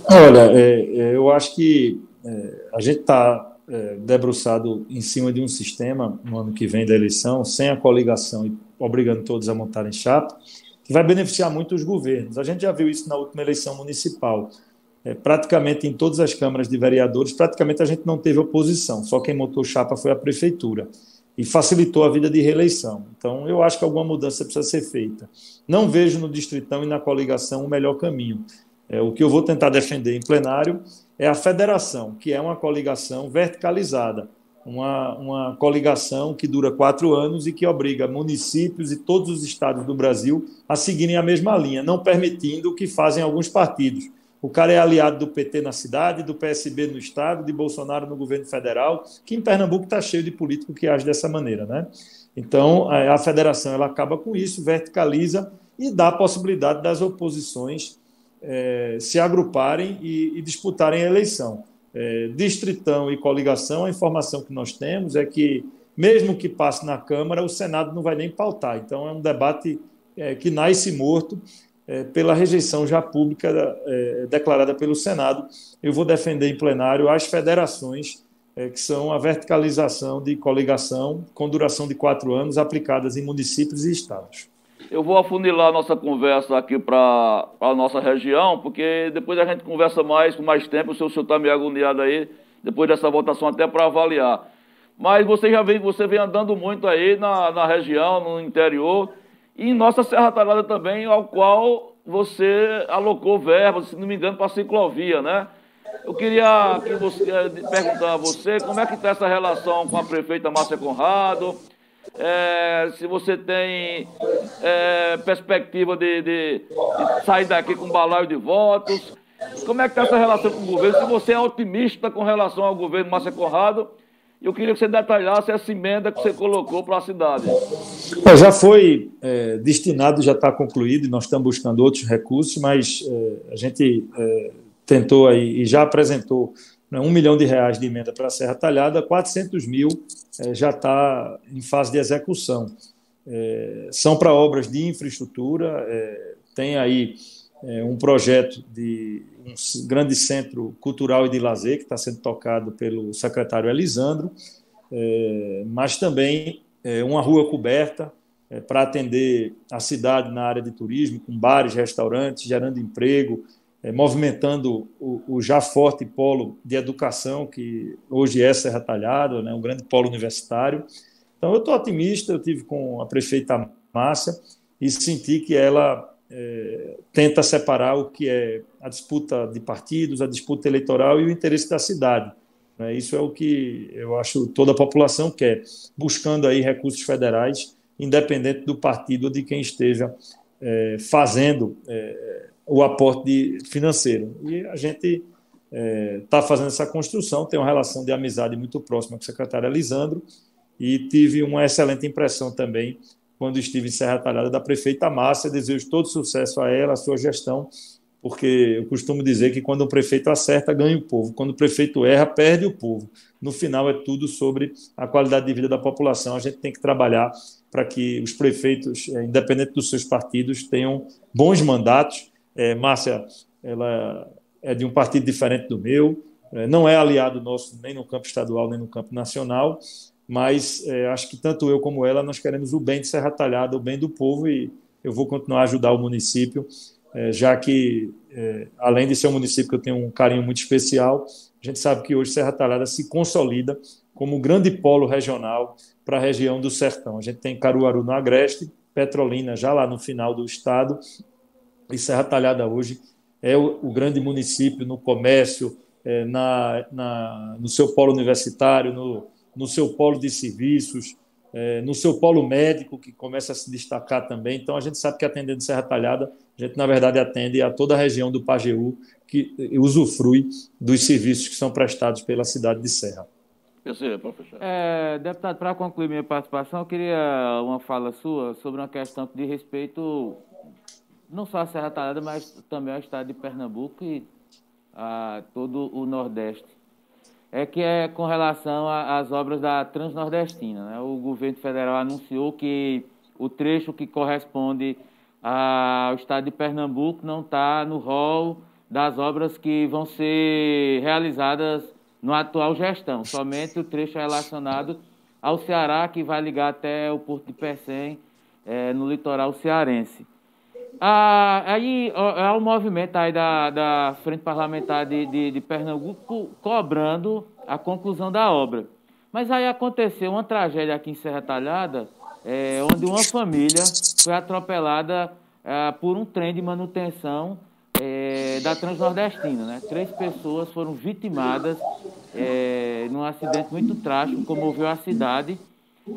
Olha, é, é, eu acho que é, a gente está é, debruçado em cima de um sistema no ano que vem da eleição, sem a coligação e obrigando todos a montarem chapa, que vai beneficiar muito os governos. A gente já viu isso na última eleição municipal é, praticamente em todas as câmaras de vereadores, praticamente a gente não teve oposição, só quem montou chapa foi a prefeitura e facilitou a vida de reeleição. Então, eu acho que alguma mudança precisa ser feita. Não vejo no distritão e na coligação o melhor caminho. É, o que eu vou tentar defender em plenário é a federação, que é uma coligação verticalizada, uma, uma coligação que dura quatro anos e que obriga municípios e todos os estados do Brasil a seguirem a mesma linha, não permitindo o que fazem alguns partidos, o cara é aliado do PT na cidade, do PSB no estado, de Bolsonaro no governo federal, que em Pernambuco está cheio de político que age dessa maneira, né? Então, a federação ela acaba com isso, verticaliza e dá a possibilidade das oposições é, se agruparem e, e, disputarem a eleição. É, distritão e coligação, a informação que nós temos é que, mesmo que passe na Câmara, o Senado não vai nem pautar. Então, é um debate é, que nasce morto é, pela rejeição já pública é, declarada pelo Senado. Eu vou defender em plenário as federações, é, que são a verticalização de coligação com duração de quatro anos, aplicadas em municípios e estados. Eu vou afunilar nossa conversa aqui para a nossa região, porque depois a gente conversa mais, com mais tempo, o senhor está meio agoniado aí, depois dessa votação, até para avaliar. Mas você já vem, você vem andando muito aí na, na região, no interior, e em nossa Serra Talhada também, ao qual você alocou verbas, se não me engano, para a ciclovia, né? Eu queria que você, eh, perguntar a você como é que está essa relação com a prefeita Márcia Conrado, é, se você tem é, perspectiva de, de, de, sair daqui com balaio de votos, como é que está essa relação com o governo, se você é otimista com relação ao governo Márcia Conrado eu queria que você detalhasse essa emenda que você colocou para a cidade. É, já foi é, destinado, já está concluído, e nós estamos buscando outros recursos, mas é, a gente é, tentou aí e já apresentou né, um milhão de reais de emenda para a Serra Talhada, 400 mil é, já está em fase de execução. É, são para obras de infraestrutura, tem aí um projeto de um grande centro cultural e de lazer que está sendo tocado pelo secretário Elisandro, é, mas também é, uma rua coberta é, para atender a cidade na área de turismo, com bares, restaurantes, gerando emprego, é, movimentando o, o, já forte polo de educação, que hoje é Serra Talhada, né, um grande polo universitário. Então, eu estou otimista, eu tive com a prefeita Márcia e senti que ela é, tenta separar o que é a disputa de partidos, a disputa eleitoral e o interesse da cidade. Né? Isso é o que eu acho toda a população quer, buscando aí recursos federais, independente do partido ou de quem esteja é, fazendo é, o aporte financeiro. E a gente está é, fazendo essa construção, tem uma relação de amizade muito próxima com o secretário Elisandro, e tive uma excelente impressão também quando estive em Serra Talhada da prefeita Márcia. Desejo todo sucesso a ela, a sua gestão, porque eu costumo dizer que quando o prefeito acerta, ganha o povo. Quando o prefeito erra, perde o povo. No final, é tudo sobre a qualidade de vida da população. A gente tem que trabalhar para que os prefeitos, eh, independente dos seus partidos, tenham bons mandatos. É, Márcia, ela é de um partido diferente do meu, eh, não é aliado nosso nem no campo estadual nem no campo nacional, mas é, acho que tanto eu como ela nós queremos o bem de Serra Talhada, o bem do povo e eu vou continuar a ajudar o município, é, já que é, além de ser um município que eu tenho um carinho muito especial, a gente sabe que hoje Serra Talhada se consolida como um grande polo regional para a região do Sertão. A gente tem Caruaru no Agreste, Petrolina já lá no final do estado e Serra Talhada hoje é o, o grande município no comércio, é, na, na, no seu polo universitário, no, no seu polo de serviços, é, no seu polo médico, que começa a se destacar também. Então, a gente sabe que atendendo Serra Talhada, a gente, na verdade, atende a toda a região do Pajeú que usufrui dos serviços que são prestados pela cidade de Serra. professor. É, deputado, para concluir minha participação, eu queria uma fala sua sobre uma questão que diz respeito não só à Serra Talhada, mas também ao estado de Pernambuco e a todo o Nordeste é que é com relação às obras da Transnordestina. Né? O governo federal anunciou que o trecho que corresponde ao estado de Pernambuco não está no rol das obras que vão ser realizadas no atual gestão. Somente o trecho relacionado ao Ceará, que vai ligar até o Porto de Pecém, é, no litoral cearense. Ah, aí há um movimento aí da, da Frente Parlamentar de, de, de, Pernambuco cobrando a conclusão da obra. Mas aí aconteceu uma tragédia aqui em Serra Talhada, é, onde uma família foi atropelada é, por um trem de manutenção é, da Transnordestina. Né? Três pessoas foram vitimadas é, num acidente muito trágico, comoveu a cidade.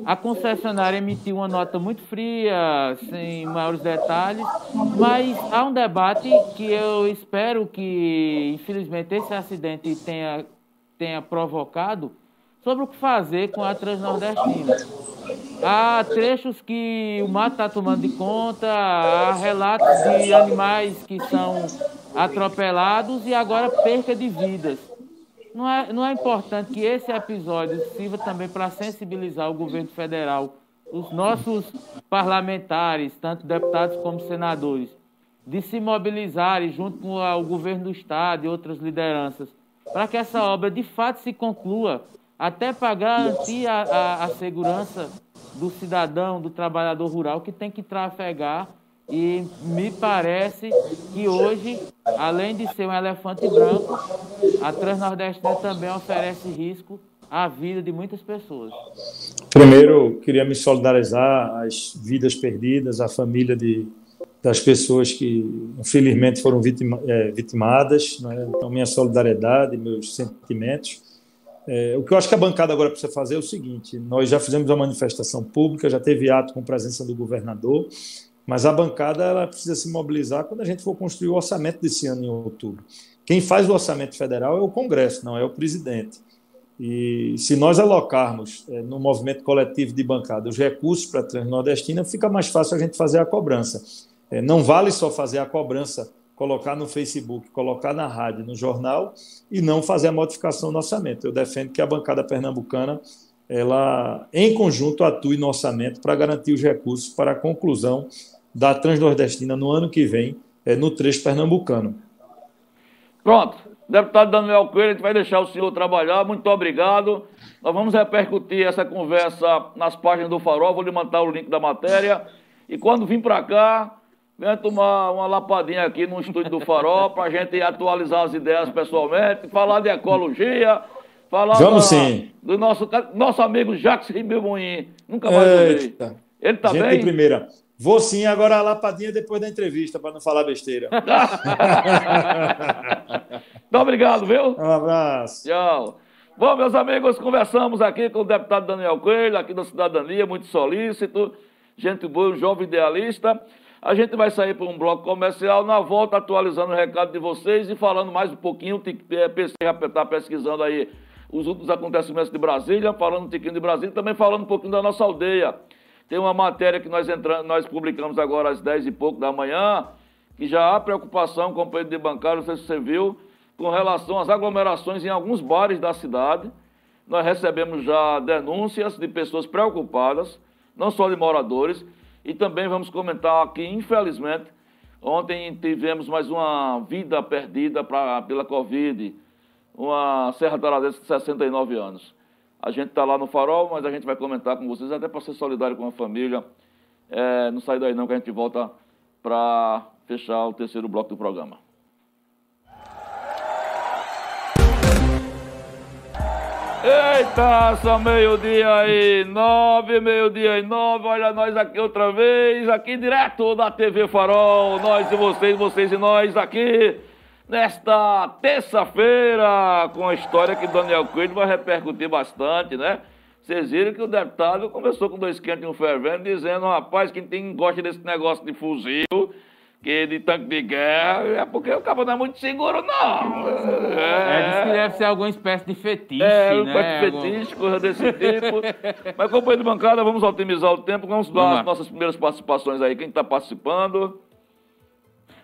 A concessionária emitiu uma nota muito fria, sem maiores detalhes, mas há um debate que eu espero que, infelizmente, esse acidente tenha, tenha provocado sobre o que fazer com a Transnordestina. Há trechos que o mato está tomando de conta, há relatos de animais que são atropelados e agora perca de vidas. Não é, não é importante que esse episódio sirva também para sensibilizar o governo federal, os nossos parlamentares, tanto deputados como senadores, de se mobilizarem junto com o governo do Estado e outras lideranças, para que essa obra de fato se conclua, até para garantir a, a, a segurança do cidadão, do trabalhador rural que tem que trafegar e me parece que hoje, além de ser um elefante branco, a Transnordestina também oferece risco à vida de muitas pessoas. Primeiro, queria me solidarizar às vidas perdidas, à família de, das pessoas que, infelizmente, foram vitima, é, vitimadas. Né? Então, minha solidariedade, meus sentimentos. É, o que eu acho que a bancada agora precisa fazer é o seguinte: nós já fizemos uma manifestação pública, já teve ato com presença do governador, mas a bancada ela precisa se mobilizar quando a gente for construir o orçamento desse ano em outubro. Quem faz o orçamento federal é o Congresso, não é o presidente. E se nós alocarmos é, no movimento coletivo de bancada os recursos para a Transnordestina, fica mais fácil a gente fazer a cobrança. É, não vale só fazer a cobrança, colocar no Facebook, colocar na rádio, no jornal e não fazer a modificação no orçamento. Eu defendo que a bancada pernambucana, ela em conjunto atue no orçamento para garantir os recursos para a conclusão da Transnordestina no ano que vem, é, no trecho pernambucano. Pronto. Deputado Daniel Coelho, a gente vai deixar o senhor trabalhar. Muito obrigado. Nós vamos repercutir essa conversa nas páginas do Farol. Vou lhe mandar o link da matéria. E quando vir para cá, venha tomar uma lapadinha aqui no estúdio do Farol para a gente atualizar as ideias pessoalmente, falar de ecologia, falar Vamos da, sim. do nosso, nosso amigo Jacques Ribemoim. Nunca mais. Eita. Ele tá Gente bem? primeira. Vou sim, agora a lapadinha depois da entrevista, para não falar besteira. Muito (laughs) (laughs) obrigado, viu? Um abraço. Tchau. Bom, meus amigos, conversamos aqui com o deputado Daniel Coelho, aqui da Cidadania, muito solícito, gente boa, um jovem idealista. A gente vai sair para um bloco comercial, na volta atualizando o recado de vocês e falando mais um pouquinho, é, PC está pesquisando aí os últimos acontecimentos de Brasília, falando um tiquinho de Brasília, também falando um pouquinho da nossa aldeia. Tem uma matéria que nós, entramos, nós publicamos agora às 10 e pouco da manhã, que já há preocupação, companheiro de bancário, não sei se você viu, com relação às aglomerações em alguns bares da cidade. Nós recebemos já denúncias de pessoas preocupadas, não só de moradores, e também vamos comentar que, infelizmente, ontem tivemos mais uma vida perdida pra, pela Covid, uma Serra Taradense de 69 anos. A gente está lá no farol, mas a gente vai comentar com vocês, até para ser solidário com a família. É, não sai daí não, que a gente volta para fechar o terceiro bloco do programa. Eita, são meio-dia aí, nove, meio-dia e nove, olha nós aqui outra vez, aqui direto da TV Farol, nós e vocês, vocês e nós aqui, nesta terça-feira, com a história que Daniel Coelho vai repercutir bastante, né? Vocês viram que o deputado começou com dois quentes e um fervendo, dizendo, rapaz, quem tem, gosta desse negócio de fuzil, que de tanque de guerra, é porque o cabo não é muito seguro, não. É, diz que deve ser alguma espécie de fetiche, É, né? de fetiche, coisa desse tipo. Mas, companheiro de bancada, vamos otimizar o tempo, vamos dar as nossas primeiras participações aí. Quem está participando?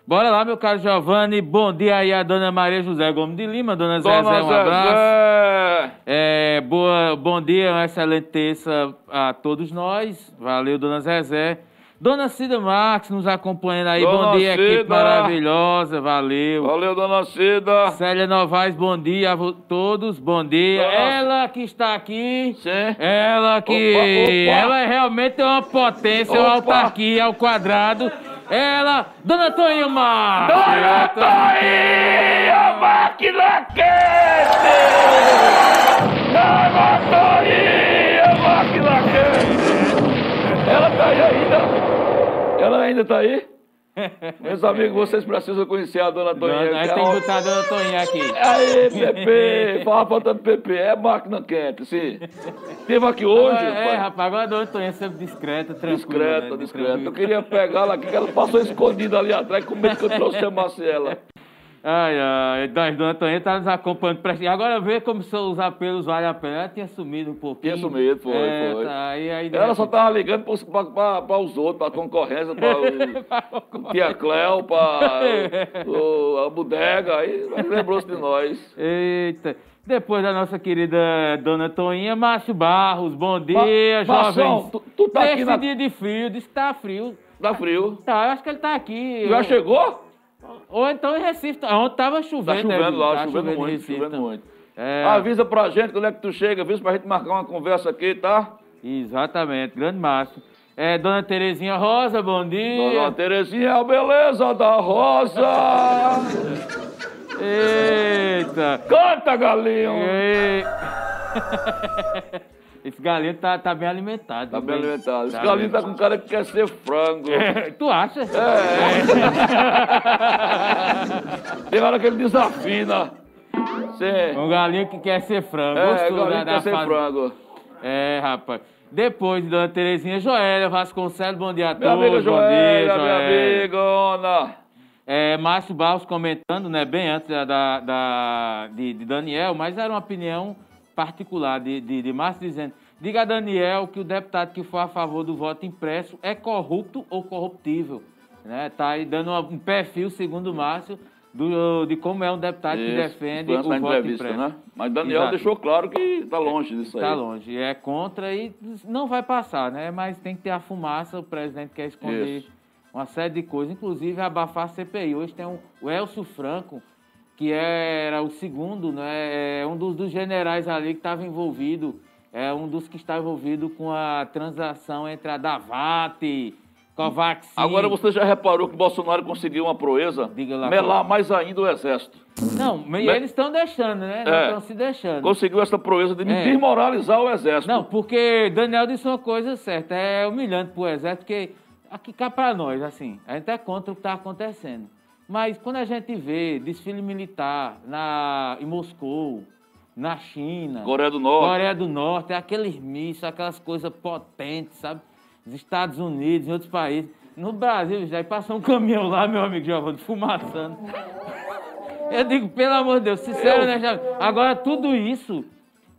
Bora lá, meu caro Giovanni. Bom dia aí a dona Maria José Gomes de Lima, dona, Dona Zezé, um abraço. Zezé. É, boa, bom dia, uma excelente terça a todos nós. Valeu, dona Zezé. Dona Cida Marques nos acompanhando aí. Dona bom dia, equipe Cida. maravilhosa. Valeu. Valeu, dona Cida. Célia Novaes, bom dia a todos. Bom dia. Dona- Ela que está aqui. Sim. Ela que. Opa, opa. Ela é realmente uma potência, uma Opa. autarquia ao quadrado. Ela, Dona Toinha Mar. Dona Toinha, máquina quente! Dona Toinha, máquina quente! Ela tá aí ainda? Ela ainda tá aí? Meus amigos, vocês precisam conhecer a Dona Toinha. Nós é temos que botar a Dona Toinha aqui. Aí, Pepe, fala faltando Pepe, é máquina quente, sim. Teve aqui hoje, é, pai, rapaz, agora a Dona Toinha é sempre discreta, tranquila. discreta, né? discreta. Eu queria pegá-la aqui, que ela passou escondida ali atrás, com medo que eu trouxesse ela. Ai, ai, da- Dona Toinha tá nos acompanhando. Agora vê como são os apelos vale a pena. Ela tinha sumido um pouquinho. Tinha sumido, foi, é, foi. Tá, aí, aí, Ela só tava ligando para os outros, para a concorrência, para o (laughs) Tia Cléo, para (laughs) a bodega, aí lembrou-se de nós. Eita. Depois da nossa querida Dona Toinha, Márcio Barros, bom dia, Marção, jovens. tu- tu tá aqui Nesse na- dia de frio, disse que tá frio. Tá frio. Tá, eu acho que ele tá aqui. Já Eu- chegou? Ou então em Recife. tá- Ontem tava chovendo. Tá né, chovendo Bill? lá, Tá chovendo em muito, Recife, chovendo muito. É, Avisa pra gente quando é que tu chega, avisa pra gente marcar uma conversa aqui, tá? Exatamente, grande Márcio. É, Dona Terezinha Rosa, bom dia. Dona Terezinha é a beleza da rosa. Eita. Canta, galinho. Ei. (laughs) Esse galinho tá, tá bem alimentado. Tá bem alimentado. Esse Tá galinho tá bem. com cara que quer ser frango. É, tu acha? (laughs) Tem hora que ele desafina. Sim. Um galinho que quer ser frango. É, Gostou galinho da, que quer ser frango. É, rapaz. Depois de Dona Terezinha, Joélia Vasconcelos, bom dia a Minha todos. amiga bom Joélia, dia, minha Joélia. amigona. É, Márcio Barros comentando, né, bem antes da, da- da- de, de Daniel, mas era uma opinião particular de, de, de Márcio dizendo: diga a Daniel que o deputado que for a favor do voto impresso é corrupto ou corruptível. Né? Tá aí dando um perfil, segundo Márcio, do, de como é um deputado que Isso, defende foi o voto entrevista, impresso. né? Mas Daniel Exato. deixou claro que está longe disso aí. Está longe, é contra e não vai passar, né? Mas tem que ter a fumaça, o presidente quer esconder Isso. uma série de coisas, inclusive abafar a CPI. Hoje tem um, o Elcio Franco, que era o segundo, né, é um dos, dos generais ali que estava envolvido, é um dos que está envolvido com a transação entre a Davate, Covaxin. Agora você já reparou que Bolsonaro conseguiu uma proeza? Diga lá, melar mais ainda o exército. Não, e eles estão deixando, né? É. estão se deixando. Conseguiu essa proeza de É. desmoralizar o exército. Não, porque Daniel disse uma coisa certa, é humilhante pro exército, porque aqui cá pra nós, assim, a gente é contra o que tá acontecendo. Mas quando a gente vê desfile militar na, em Moscou, na China, Coreia do Norte. Coreia do Norte, é aqueles mísseis, aquelas coisas potentes, sabe? Os Estados Unidos, em outros países. No Brasil, já passou um caminhão lá, meu amigo Giovanni, fumaçando. Eu digo, pelo amor de Deus, sincero, né, Giovanni? Agora, tudo isso,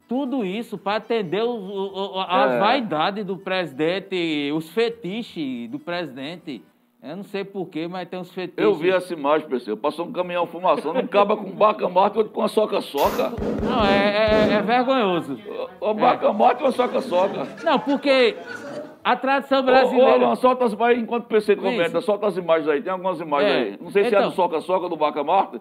tudo isso para atender os- as É. vaidades do presidente, os fetiches do presidente. Eu não sei porquê, mas tem uns fetiches. Eu vi essa imagem, pessoal. Passou um caminhão fumaçando, um caba com baca morta, com uma soca-soca. Não, é, é- é vergonhoso. O baca morta e uma soca-soca. Não, porque a tradição Ô, brasileira... ô, Alan, solta as imagens enquanto o PC comenta, Isso. solta as imagens aí. Tem algumas imagens É, aí. Não sei se é então. do soca-soca do baca morta.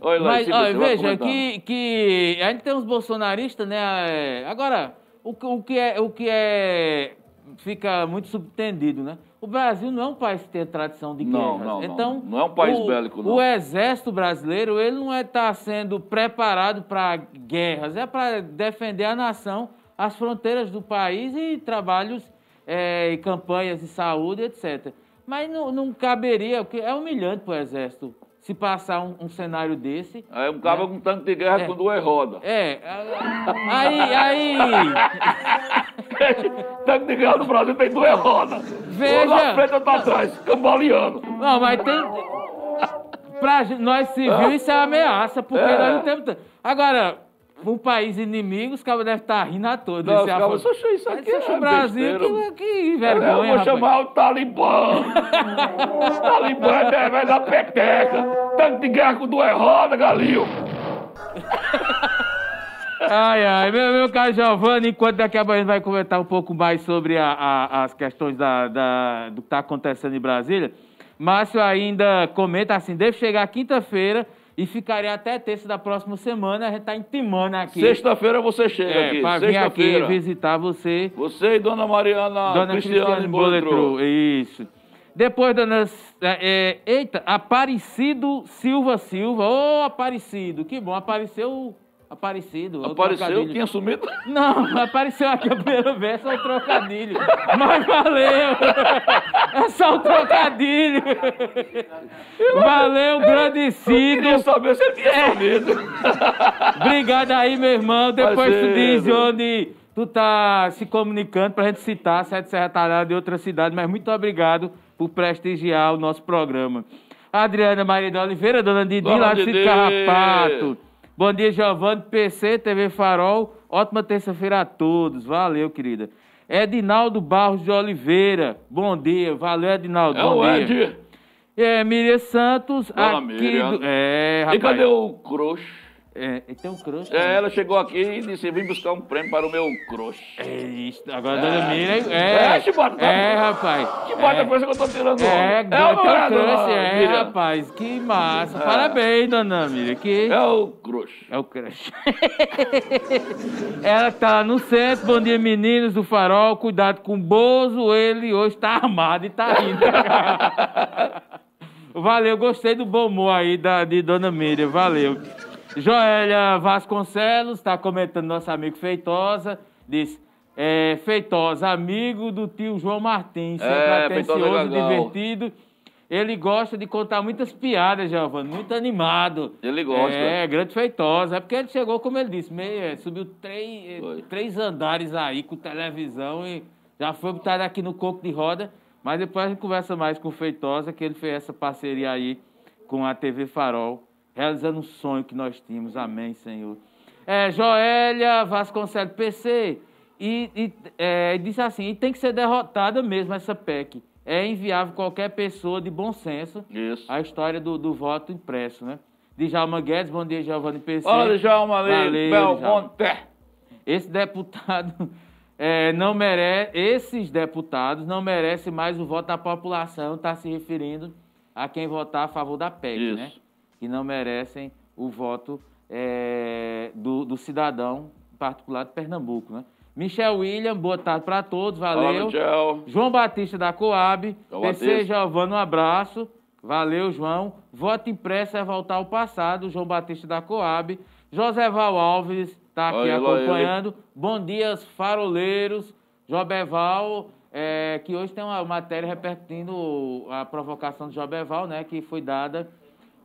Olha lá, Mas, esse olha, veja, que, que a gente tem uns bolsonaristas, né? é, Agora, o, que- o que é. O que é. Fica muito subtendido, né? O Brasil não é um país que tem tradição de Não, guerras. não, não. então, Não é um país o, bélico, não. O exército brasileiro, ele não está sendo preparado para guerras, é para defender a nação, as fronteiras do país e trabalhos é, e campanhas de saúde, etc. Mas não, não caberia, porque é humilhante para o exército se passar um, um cenário desse. Aí um caba com tanque de guerra É. com duas rodas. É, aí, aí, (laughs) tanque de guerra no Brasil tem duas rodas. Veja. Um na frente e outro atrás, cambaleando. não, mas tem, (laughs) pra nós civil isso é uma ameaça, porque É. nós não temos, tanto. agora, um país inimigo, os cabos devem estar rindo à toa. Não, os afo- "Oxe, isso aqui é o Brasil, besteira." que, que vergonha, Eu vou rapaz. chamar o Talibã. o Talibã é velho da peteca. Tanque de guerra com duas rodas, galinho. Ai, ai, meu, meu caro Giovanni, enquanto daqui a pouco a gente vai comentar um pouco mais sobre a- a- as questões da, da- do que está acontecendo em Brasília, Márcio ainda comenta assim, deve chegar quinta-feira e ficaria até terça da próxima semana, a gente está intimando aqui. Sexta-feira você chega é, aqui. para vir aqui visitar você. Você e Dona Mariana Dona Cristiane Cristiane Boletro. Boletro, isso. Depois, dona. é, é, eita, Aparecido Silva Silva. Ô, Aparecido, que bom, apareceu. Aparecido. é Apareceu, tinha sumido. Não, (laughs) apareceu aqui a primeira vez, só o trocadilho. Mas valeu! É só o trocadilho! Valeu, grande Cido! Queria saber se ele tinha É. sumido. Obrigado aí, meu irmão. Depois tu Parceiro. diz onde tu tá se comunicando pra gente citar Sete Serra Talhada de outra cidade, mas muito obrigado por prestigiar o nosso programa. Adriana Maria de Oliveira, dona Didi, Dona lá do. Carrapato. Bom dia, Giovanni, PC, TV Farol. Ótima terça-feira a todos. Valeu, querida. Edinaldo Barros de Oliveira. Bom dia. Valeu, Edinaldo. É Bom o dia. Ed. É, Miriam Santos. Dona aqui Miriam. do... É, E rapaz. cadê o crush? É, tem um crush. É, ela chegou aqui e disse: vim buscar um prêmio para o meu crush. É isso, agora a dona Miriam. É, É, Chibata, tá- é, rapaz. Que baita é, coisa que eu tô tirando. É, é tem o meu crush, é, Miriam? rapaz. Que massa. Parabéns, dona Miriam. Que... É o crush. É o crush. (laughs) Ela tá lá no centro. Bom dia, meninos do farol. Cuidado com o Bozo. Ele hoje tá armado e tá rindo. (laughs) Valeu, gostei do bom humor aí da, de Dona Miriam. Valeu. Joélia Vasconcelos está comentando nosso amigo Feitosa. Diz. É, Feitosa, amigo do tio João Martins, sempre É, atencioso, divertido. Ele gosta de contar muitas piadas, Giovanni, muito animado. Ele gosta. É, grande feitosa. É porque ele chegou, como ele disse, meio, é, subiu três, Foi. eh, três andares aí com televisão e já foi botado aqui no coco de roda. Mas depois a gente conversa mais com o Feitosa, que ele fez essa parceria aí com a TV Farol, realizando um sonho que nós tínhamos. Amém, Senhor. É, Joélia Vasconcelos, PC, e, e, é, disse assim, e tem que ser derrotada mesmo essa PEC. É inviável qualquer pessoa de bom senso Isso. a história do, do voto impresso, né? Djalma Guedes, bom dia, Giovanni PC. Olha, Djalma. Belmonte. Esse deputado (laughs) é, não mere... esses deputados não merecem mais o voto da população, está se referindo a quem votar a favor da PEC, Isso. né? Que não merecem o voto é, do, do cidadão particular de Pernambuco, né? Michel William, boa tarde para todos, valeu. Michel. João Batista da Coab, PC. Giovano, um abraço. Valeu, João. Voto impresso é voltar ao passado, João Batista da Coab. José Val Alves está aqui Olha acompanhando. Bom dia, faroleiros. Jobeval, é, que hoje tem uma matéria repercutindo a provocação de Jobeval, né, que foi dada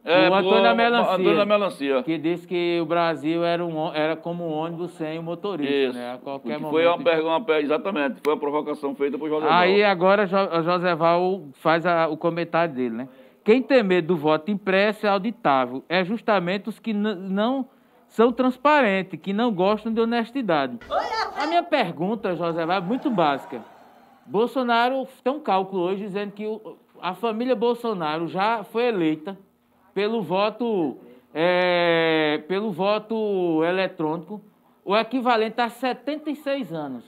É, o Antônio da Melancia. Antônio da Melancia. Que disse que o Brasil era, um, era como um ônibus sem o motorista, Isso. né? A qualquer Que momento. foi uma pergunta, exatamente, foi uma provocação feita por José Aí Val. agora o José Val faz a- o comentário dele, né? Quem tem medo do voto impresso é auditável. É justamente os que não são transparentes, que não gostam de honestidade. A minha pergunta, José Val, é muito básica. Bolsonaro tem um cálculo hoje dizendo que o- a família Bolsonaro já foi eleita pelo voto, é, pelo voto eletrônico, o equivalente a 76 anos.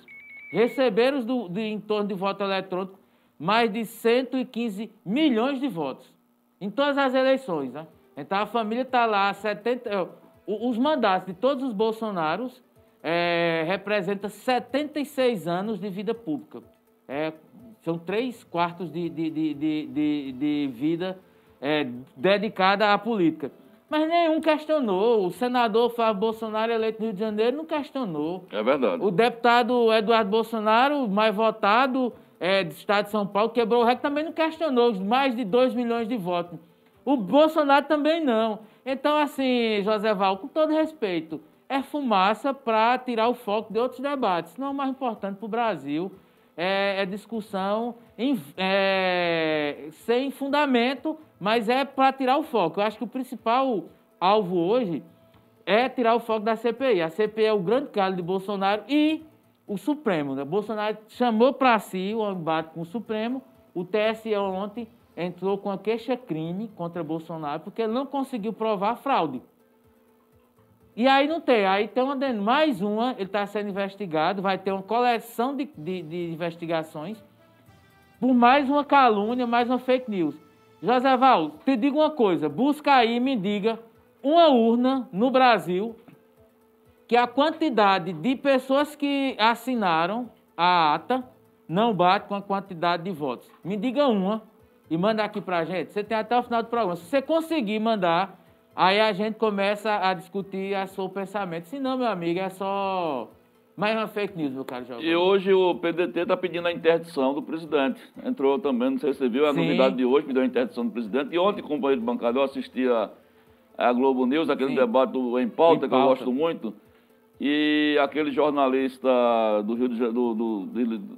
Receberam do, de, em torno de voto eletrônico mais de 115 milhões de votos em todas as eleições. Né? Então a família está lá, 70, eh, o- os mandatos de todos os Bolsonaros é, representam 76 anos de vida pública. É, são três quartos de, de, de, de- de vida é, dedicada à política. Mas nenhum questionou. O senador Flávio Bolsonaro, eleito no Rio de Janeiro, não questionou. É verdade. O deputado Eduardo Bolsonaro, mais votado é, do estado de São Paulo, quebrou o recorde, também não questionou os mais de 2 milhões de votos. O Bolsonaro também não. Então, assim, José Val, com todo respeito, é fumaça para tirar o foco de outros debates. Não é o mais importante para o Brasil. É, é discussão em- é, sem fundamento, mas é para tirar o foco. Eu acho que o principal alvo hoje é tirar o foco da CPI. A CPI é o grande calo de Bolsonaro e o Supremo. Né? Bolsonaro chamou para si o embate com o Supremo. O TSE ontem entrou com a queixa-crime contra Bolsonaro porque ele não conseguiu provar fraude. E aí não tem. Aí tem uma, mais uma, ele está sendo investigado, vai ter uma coleção de, de- de investigações por mais uma calúnia, mais uma fake news. José Val, te digo uma coisa, busca aí e me diga uma urna no Brasil que a quantidade de pessoas que assinaram a ata não bate com a quantidade de votos. Me diga uma e manda aqui pra gente. Você tem até o final do programa. Se você conseguir mandar, aí a gente começa a discutir a seu pensamento. Se não, meu amigo, é só mais uma fake news, meu caro Giovanni. E hoje o PDT está pedindo a interdição do presidente. Entrou também, não sei se você viu, é a Sim. novidade de hoje, pediu a interdição do presidente. E ontem, companheiro de bancada, eu assisti a, a Globo News, aquele Sim. debate do Em Pauta, Em que eu Pauta. gosto muito. E aquele jornalista do Rio de Janeiro, do, do-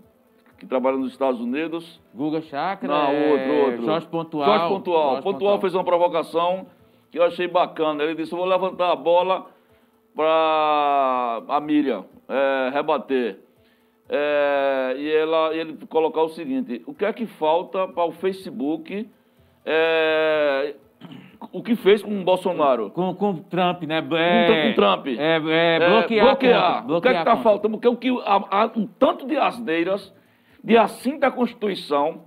que trabalha nos Estados Unidos. Guga Chakra, Não, é, outro, outro. Jorge Pontual. Jorge Pontual. Jorge Pontual fez uma provocação que eu achei bacana. Ele disse: Eu vou levantar a bola para a Miriam é, rebater. É, e ela, ele colocar o seguinte: o que é que falta para o Facebook? é, o que fez com o Bolsonaro? Com, com Trump, né? Com, É, com Trump. É, é, bloquear. a conta, o que é bloquear que a está faltando? Porque o que há, há um tanto de asneiras, de assinte à Constituição,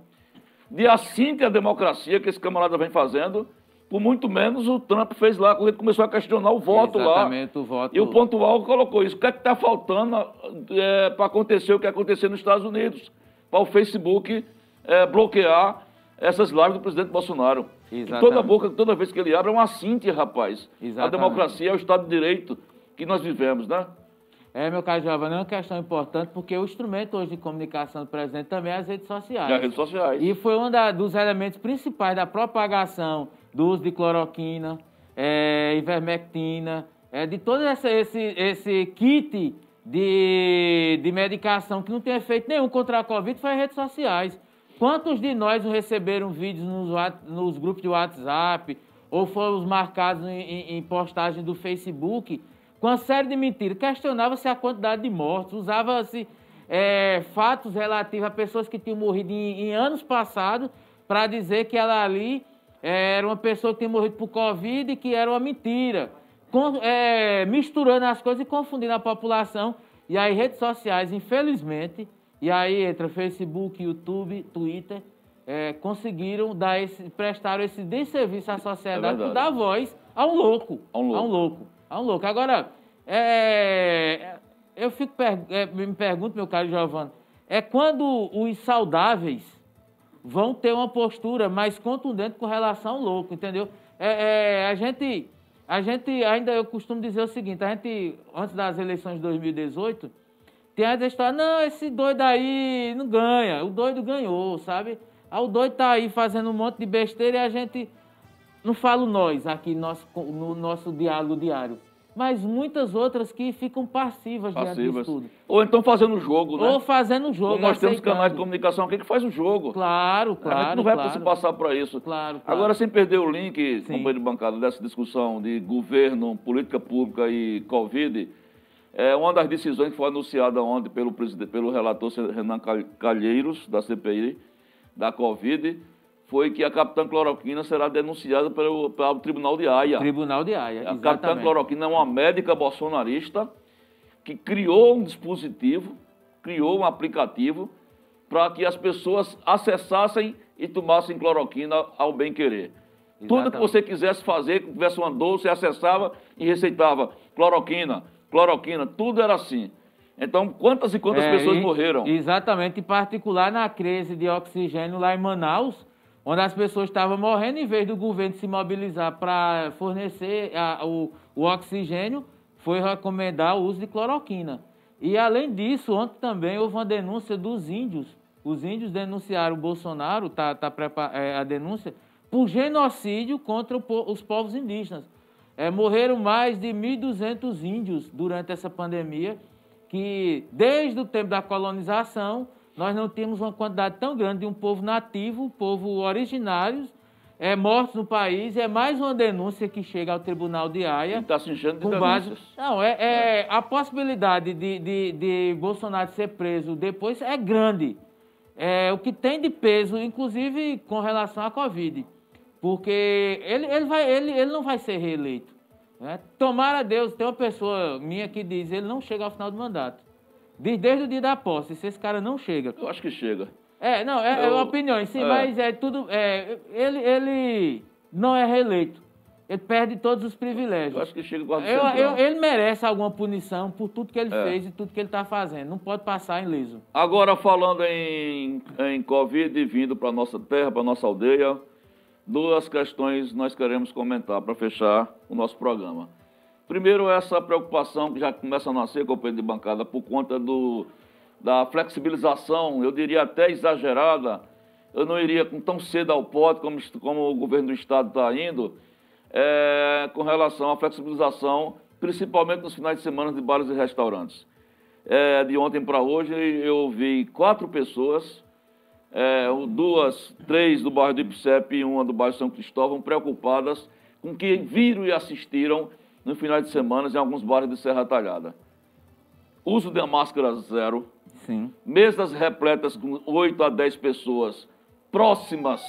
de assinte à democracia que esse camarada vem fazendo, por muito menos o Trump fez lá, quando ele começou a questionar o voto lá. Exatamente, o voto. E o pontual colocou isso. O que é que está faltando para acontecer o que aconteceu nos Estados Unidos? Para o Facebook é, bloquear essas lives do presidente Bolsonaro. Toda boca, toda vez que ele abre, é uma assinte, rapaz. A Exatamente. democracia é o Estado de Direito que nós vivemos, né? É, meu caro Giovanni, é uma questão importante, porque o instrumento hoje de comunicação do presidente também é as redes sociais. E as redes sociais. E foi um da- dos elementos principais da propagação do uso de cloroquina, é, ivermectina, é, de todo esse, esse, esse kit de, de medicação que não tem efeito nenhum contra a Covid foi as redes sociais. Quantos de nós receberam vídeos nos, nos grupos de WhatsApp ou foram marcados em, em, em postagem do Facebook com uma série de mentiras? Questionava-se a quantidade de mortos, usava-se é, fatos relativos a pessoas que tinham morrido em, em anos passados para dizer que ela ali era uma pessoa que tinha morrido por Covid e que era uma mentira. Com- é, misturando as coisas e confundindo a população. E aí, redes sociais, infelizmente, e aí entra Facebook, YouTube, Twitter, é, conseguiram dar esse, prestaram esse desserviço à sociedade É dar voz a um louco. A um louco. A um louco. A um louco. Agora, é, eu fico, per- é, me pergunto, meu caro Giovanni, é quando os saudáveis vão ter uma postura mais contundente com relação ao louco, entendeu? É, é, a gente, a gente ainda eu costumo dizer o seguinte, a gente antes das eleições de 2018 tem essa história, não, esse doido aí não ganha, o doido ganhou, sabe? Ah, o doido tá aí fazendo um monte de besteira e a gente não falo nós aqui no nosso, no nosso diálogo diário, mas muitas outras que ficam passivas, diante Passivas. tudo. Ou então fazendo jogo, né? Ou fazendo jogo, Como nós temos aceitando. canais de comunicação aqui que faz o jogo. Claro, a gente claro, não vai claro. se passar para isso. Claro, claro. Agora, sem perder o link, Sim. companheiro de bancada, dessa discussão de governo, política pública e Covid, é uma das decisões que foi anunciada ontem pelo, pelo relator Renan Cal- Calheiros, da CPI, da Covid, foi que a capitã cloroquina será denunciada pelo, pelo Tribunal de Haia. Tribunal de Haia, A capitã exatamente. cloroquina é uma médica bolsonarista que criou um dispositivo, criou um aplicativo para que as pessoas acessassem e tomassem cloroquina ao bem querer. Tudo que Exatamente. você quisesse fazer, que tivesse uma dor, você acessava e receitava cloroquina, cloroquina, tudo era assim. Então, quantas e quantas É, pessoas e- morreram? Exatamente, em particular na crise de oxigênio lá em Manaus, onde as pessoas estavam morrendo, em vez do governo se mobilizar para fornecer a- o, o oxigênio, foi recomendar o uso de cloroquina. E além disso, ontem também houve uma denúncia dos índios. Os índios denunciaram o Bolsonaro, tá, tá é, a denúncia, por genocídio contra o os povos indígenas. É, morreram mais de 1.200 índios durante essa pandemia, que desde o tempo da colonização nós não tínhamos uma quantidade tão grande de um povo nativo, um povo originários, é, mortos no país. É mais uma denúncia que chega ao Tribunal de Haia. Está se enchendo de base... denúncias. Não, é, é- a possibilidade de, de, de Bolsonaro ser preso depois é grande. É, o que tem de peso, inclusive com relação à Covid. Porque ele, ele, vai, ele, ele não vai ser reeleito. né? Tomara a Deus, tem uma pessoa minha que diz ele não chega ao final do mandato. Diz desde o dia da posse, se esse cara não chega. Eu acho que chega. É, não, é, é Eu- opiniões, sim, é. mas é tudo. é, ele, ele não é reeleito. Ele perde todos os privilégios. Eu acho que chega com a Eu- eu- ele merece alguma punição por tudo que ele É. fez e tudo que ele está fazendo. Não pode passar em liso. Agora, falando em, em Covid, vindo para a nossa terra, para a nossa aldeia, duas questões nós queremos comentar para fechar o nosso programa. Primeiro, essa preocupação que já começa a nascer, companheiro de bancada, por conta do, da flexibilização, eu diria até exagerada, eu não iria tão cedo ao pote como, como o governo do Estado está indo, é, com relação à flexibilização, principalmente nos finais de semana de bares e restaurantes. É, de ontem para hoje, eu vi quatro pessoas, é, duas, três do bairro do Ipsep e uma do bairro São Cristóvão, preocupadas com que viram e assistiram no final de semana em alguns bares de Serra Talhada. Uso de máscara zero, Sim. mesas repletas com 8 a 10 pessoas próximas,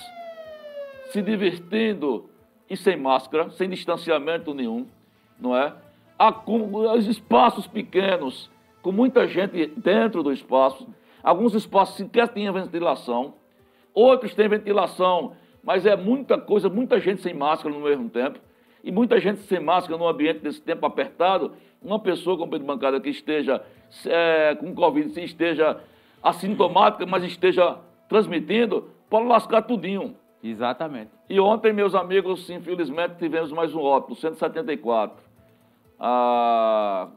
se divertindo e sem máscara, sem distanciamento nenhum, não é? Os espaços pequenos, com muita gente dentro do espaço, alguns espaços sequer tinham ventilação, outros têm ventilação, mas é muita coisa, muita gente sem máscara no mesmo tempo, e muita gente sem máscara num ambiente desse tempo apertado, uma pessoa com de bancada que esteja é, com Covid, se esteja assintomática, mas esteja transmitindo, pode lascar tudinho. Exatamente. E ontem, meus amigos, infelizmente, tivemos mais um óbito, 174. A,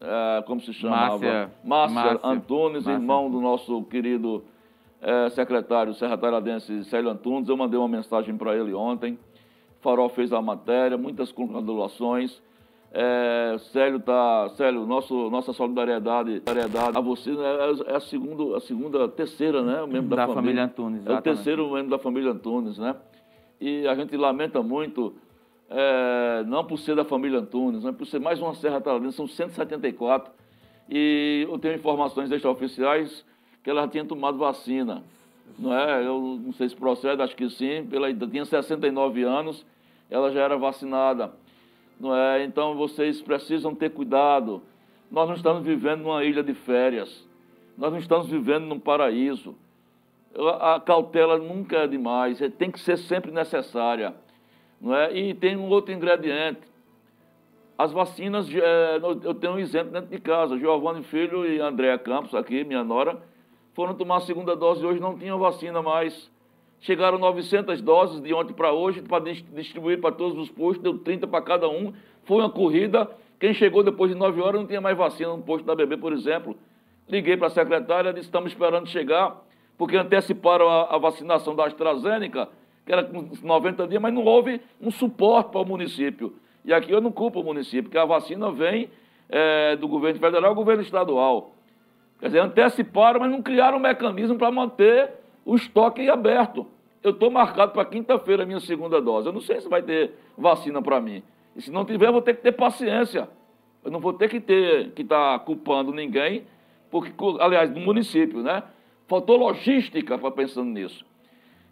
é, como se chamava? Márcia- Márcia, Márcia. Antunes, Márcia. irmão do nosso querido é, secretário Serra Talhadense, Célio Antunes. Eu mandei uma mensagem para ele ontem. Farol fez a matéria, muitas congratulações. É, Célio tá, Célio, nosso, nossa solidariedade, solidariedade a você né, é, é a segunda, a segunda, terceira, né, o membro da, Da família Antunes, É o exatamente. terceiro membro da família Antunes, né? E a gente lamenta muito, é, não por ser da família Antunes, mas por ser mais uma Serra Talhadense, são 174. E eu tenho informações extraoficiais que ela já tinha tomado vacina, não é? Eu não sei se procede, acho que sim, pela, tinha 69 anos, ela já era vacinada, não é? Então vocês precisam ter cuidado. Nós não estamos vivendo numa ilha de férias. Nós não estamos vivendo num paraíso. A cautela nunca é demais, é, tem que ser sempre necessária. Não é? E tem um outro ingrediente. As vacinas, é, eu tenho um exemplo dentro de casa. Giovanni Filho e Andréa Campos, aqui, minha nora, foram tomar a segunda dose hoje não tinham vacina mais. Chegaram 900 doses de ontem para hoje para distribuir para todos os postos, deu 30 para cada um. Foi uma corrida. Quem chegou depois de 9 horas não tinha mais vacina no posto da BB, por exemplo. Liguei para a secretária, disse: estamos esperando chegar, porque anteciparam a, a vacinação da AstraZeneca, que era com 90 dias, mas não houve um suporte para o município. E aqui eu não culpo o município, porque a vacina vem é, do governo federal do governo estadual. Quer dizer, anteciparam, mas não criaram um mecanismo para manter o estoque aberto. Eu estou marcado para quinta-feira a minha segunda dose. Eu não sei se vai ter vacina para mim. E se não tiver, eu vou ter que ter paciência. Eu não vou ter que ter que estar tá culpando ninguém, porque, aliás, do município, né? Faltou logística para pensando nisso.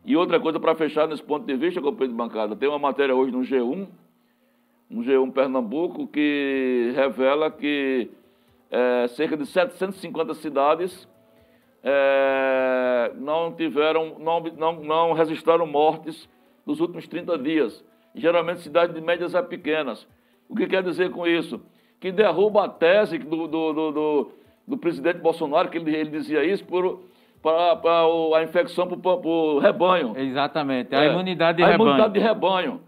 E outra coisa para fechar nesse ponto de vista, companheiro de bancada, tem uma matéria hoje no G1, no G1 Pernambuco, que revela que é, cerca de 750 cidades é, não tiveram, não, não, não registraram mortes nos últimos 30 dias. Geralmente cidades de médias a pequenas. O que quer dizer com isso? Que derruba a tese do, do, do, do, do presidente Bolsonaro, que ele, ele dizia isso, por, para, para a infecção para o rebanho. Exatamente, a é, imunidade de a rebanho. A imunidade de rebanho.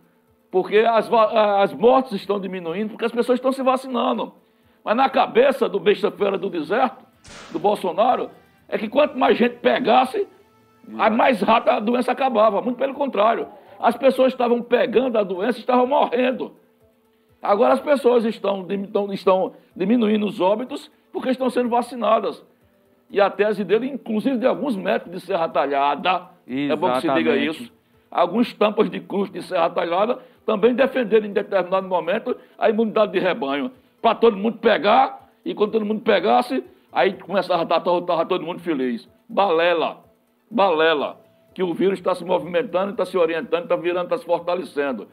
Porque as, as mortes estão diminuindo, porque as pessoas estão se vacinando. Mas na cabeça do besta-feira do deserto, do Bolsonaro, é que quanto mais gente pegasse, mais rápido a doença acabava. Muito pelo contrário. As pessoas estavam pegando a doença e estavam morrendo. Agora as pessoas estão, estão diminuindo os óbitos porque estão sendo vacinadas. E a tese dele, inclusive de alguns métodos de serra talhada, Exatamente. é bom que se diga isso. Alguns tampas de cruz de serra talhada também defenderam em determinado momento a imunidade de rebanho. Para todo mundo pegar, e quando todo mundo pegasse, Aí começava a estar todo mundo feliz. Balela, balela. Que o vírus está se movimentando, está se orientando, está virando, está se fortalecendo.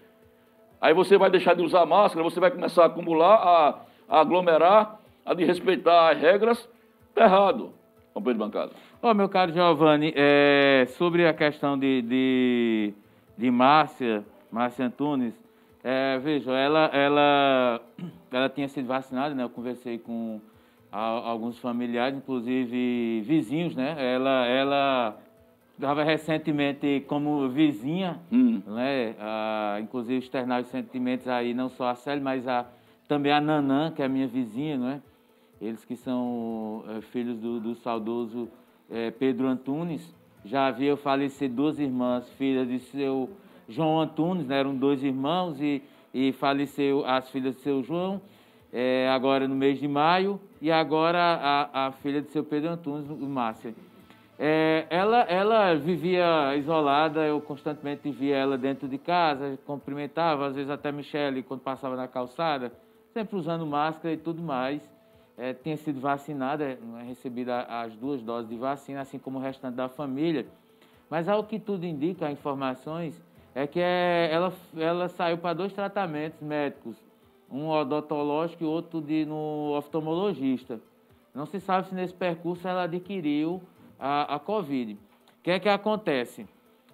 Aí você vai deixar de usar máscara, você vai começar a acumular, a, a aglomerar, a de respeitar as regras. Está errado, companheiro de bancada. Ô, meu caro Giovanni, é, sobre a questão de, de, de Márcia, Márcia Antunes, é, veja, ela, ela, ela tinha sido vacinada, né? Eu conversei com alguns familiares, inclusive vizinhos, né? Ela, ela estava recentemente como vizinha, hum. né? Ah, inclusive externar os sentimentos aí, não só a Célia, mas a, também a Nanã, que é a minha vizinha, não é? Eles que são é, filhos do, do saudoso é, Pedro Antunes. Já havia falecido duas irmãs, filhas de seu João Antunes, né? eram dois irmãos, e, e faleceu as filhas de seu João é, agora no mês de maio, e agora a, a filha de seu Pedro Antunes, Márcia. É, ela, ela vivia isolada, eu constantemente via ela dentro de casa, cumprimentava, às vezes até Michele quando passava na calçada, sempre usando máscara e tudo mais. É, tinha sido vacinada, é, recebida as duas doses de vacina, assim como o restante da família. Mas ao que tudo indica, informações, é que é, ela, ela saiu para dois tratamentos médicos um odontológico e outro de, no oftalmologista. Não se sabe se nesse percurso ela adquiriu a, a Covid. O que é que acontece?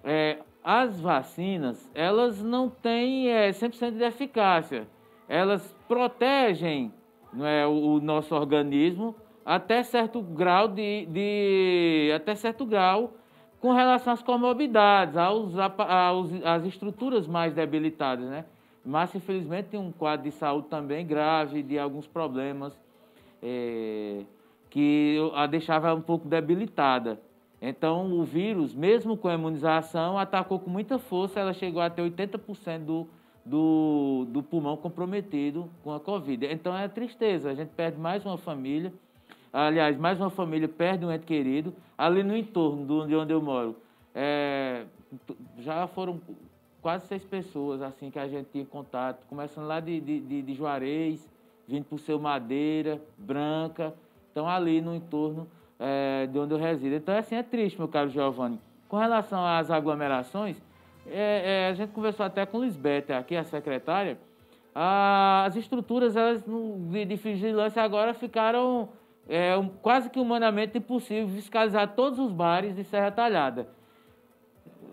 É, as vacinas, elas não têm é, 100% de eficácia. Elas protegem é, o, o nosso organismo até certo grau de, de, até certo grau com relação às comorbidades, aos, aos, às estruturas mais debilitadas, né? Mas, infelizmente, tem um quadro de saúde também grave, de alguns problemas é, que a deixava um pouco debilitada. Então, o vírus, mesmo com a imunização, atacou com muita força, ela chegou até 80% do, do, do pulmão comprometido com a Covid. Então, é tristeza, a gente perde mais uma família, aliás, mais uma família perde um ente querido, ali no entorno de onde eu moro. É, já foram quase seis pessoas assim que a gente tinha contato, começando lá de, de, de Juarez, vindo para o seu Madeira, Branca, estão ali no entorno é, de onde eu resido. Então, assim, é triste, meu caro Giovanni. Com relação às aglomerações, é, é, a gente conversou até com Lisbeth aqui, a secretária, as estruturas elas, de vigilância agora ficaram é, quase que humanamente impossível fiscalizar todos os bares de Serra Talhada.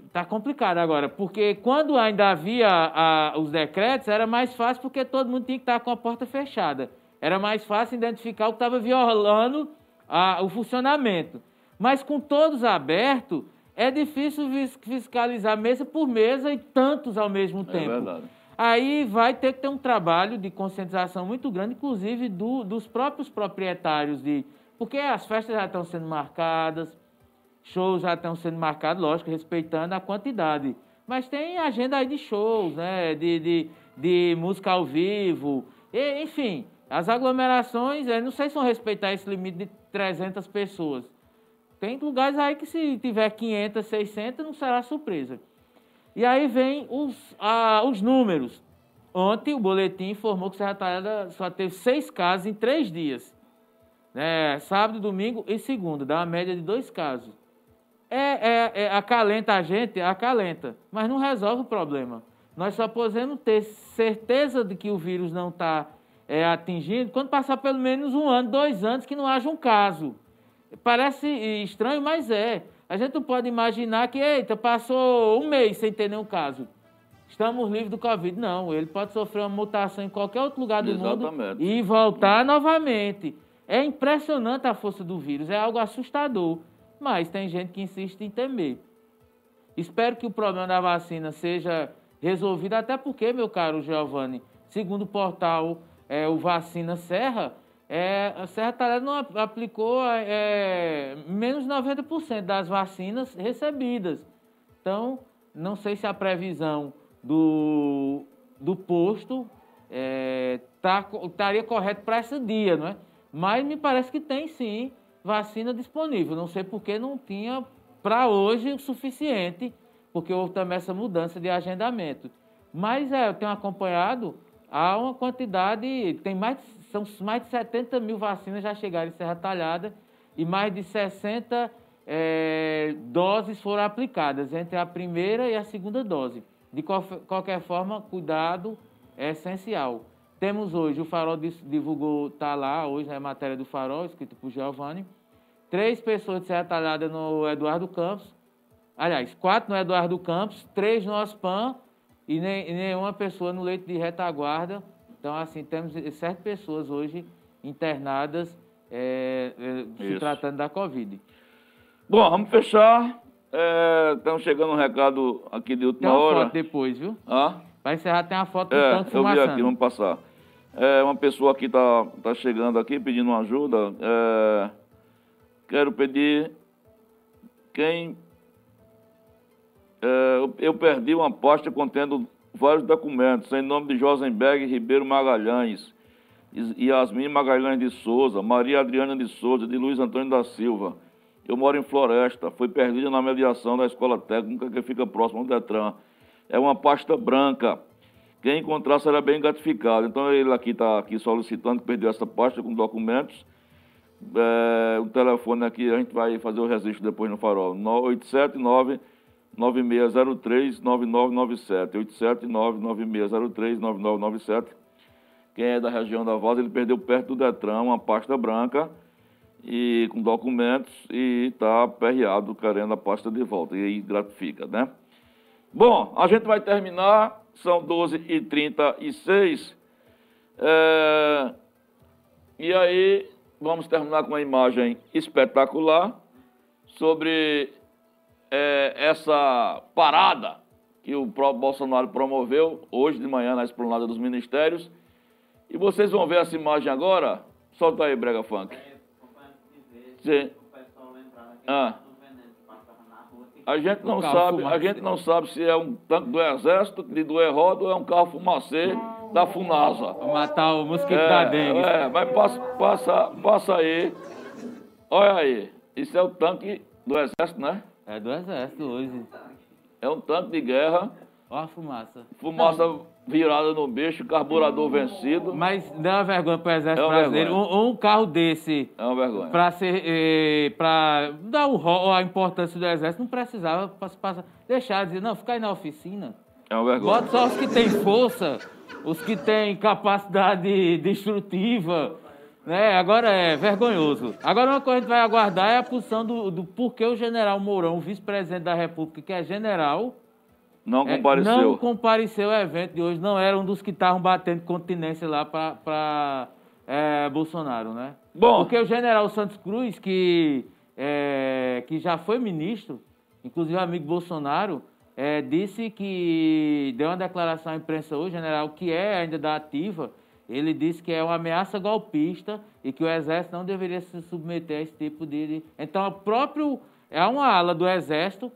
Está complicado agora, porque quando ainda havia a, os decretos, era mais fácil porque todo mundo tinha que estar com a porta fechada. Era mais fácil identificar o que estava violando a, o funcionamento. Mas com todos abertos, é difícil fiscalizar mesa por mesa e tantos ao mesmo é tempo. É verdade. Aí vai ter que ter um trabalho de conscientização muito grande, inclusive do, dos próprios proprietários de. Porque as festas já estão sendo marcadas, shows já estão sendo marcados, lógico, respeitando a quantidade. Mas tem agenda aí de shows, né? De, de, de música ao vivo, e, enfim. As aglomerações, eu não sei se vão respeitar esse limite de 300 pessoas. Tem lugares aí que se tiver 500, 600, não será surpresa. E aí vem os, ah, os números. Ontem o boletim informou que Serra Talhada só teve seis casos em três dias. Né? Sábado, domingo e segunda. Dá uma média de dois casos. É, é, é, acalenta a gente, acalenta, mas não resolve o problema. Nós só podemos ter certeza de que o vírus não está é, atingindo quando passar pelo menos um ano, dois anos que não haja um caso. Parece estranho, mas é. A gente não pode imaginar que, eita, passou um mês sem ter nenhum caso. Estamos livres do Covid. Não, ele pode sofrer uma mutação em qualquer outro lugar do Exatamente. mundo e voltar novamente. É impressionante a força do vírus, é algo assustador. Mas tem gente que insiste em temer. Espero que o problema da vacina seja resolvido, até porque, meu caro Giovanni, segundo o portal é, o Vacina Serra, é, a Serra Talhada não aplicou é, menos de 90% das vacinas recebidas. Então, não sei se a previsão do, do posto é, tá, estaria correta para esse dia, não é? Mas me parece que tem sim vacina disponível. Não sei por que não tinha para hoje o suficiente, porque houve também essa mudança de agendamento. Mas é, eu tenho acompanhado, há uma quantidade, tem mais, são mais de 70 mil vacinas já chegaram em Serra Talhada e mais de 60 é, doses foram aplicadas entre a primeira e a segunda dose. De qualquer forma, cuidado é essencial. Temos hoje, o Farol divulgou, está lá hoje, na matéria do Farol, escrito por Giovanni, três pessoas de Serra Talhada no Eduardo Campos, aliás, quatro no Eduardo Campos, três no OSPAN e, nem, e nenhuma pessoa no leito de retaguarda. Então, assim, temos sete pessoas hoje internadas é, é, se tratando da Covid. Bom, vamos fechar. É, estamos chegando um recado aqui de última tem uma hora. foto depois, viu? Ah? Para encerrar, tem uma foto do é, eu vi aqui, vamos passar. É, uma pessoa aqui está tá chegando aqui pedindo ajuda. É, quero pedir quem. É, eu perdi uma pasta contendo vários documentos, em nome de Josenberg Ribeiro Magalhães, Yasmin Magalhães de Souza, Maria Adriana de Souza, de Luiz Antônio da Silva. Eu moro em Floresta, foi perdida na mediação da escola técnica que fica próximo ao Detran. É uma pasta branca. Quem encontrar será bem gratificado. Então ele aqui está aqui solicitando que perdeu essa pasta com documentos. É, o telefone aqui, a gente vai fazer o registro depois no farol. 879 9603 9997. 879 9603 9997. Quem é da região da Voz, ele perdeu perto do Detran uma pasta branca e com documentos e está perreado querendo a pasta de volta. E aí gratifica, né? Bom, a gente vai terminar, são 12h36. É, e aí vamos terminar com uma imagem espetacular sobre é, essa parada que o próprio Bolsonaro promoveu hoje de manhã na esplanada dos ministérios. E vocês vão ver essa imagem agora. Solta aí, Brega Funk. Sim. Ah. A gente não sabe, a gente não sabe se é um tanque do exército de do Errodo ou é um carro fumacê da Funasa. Pra matar o mosquito é, da dengue. É, mas passa, passa, passa aí. Olha aí. Isso é o tanque do exército, né? É do exército hoje. É um tanque de guerra. Olha a fumaça. Fumaça virada no bicho, carburador vencido. Mas dá uma vergonha para o exército é brasileiro. Um, um, carro desse. É uma vergonha. Para ser. Eh, para dar o, a importância do exército, não precisava passar, deixar de dizer, não, ficar aí na oficina. É uma vergonha. Bota só os que têm força, os que têm capacidade destrutiva. Né? Agora é vergonhoso. Agora uma coisa que a gente vai aguardar é a posição do, do porquê o general Mourão, o vice-presidente da República, que é general, Não é, compareceu. não compareceu ao evento de hoje, não era um dos que estavam batendo continência lá para Bolsonaro, né? Bom. Porque o general Santos Cruz, que, é, que já foi ministro, inclusive amigo Bolsonaro, é, disse que deu uma declaração à imprensa hoje, general, que é ainda da ativa, ele disse que é uma ameaça golpista e que o Exército não deveria se submeter a esse tipo de... Então, o próprio... É uma ala do Exército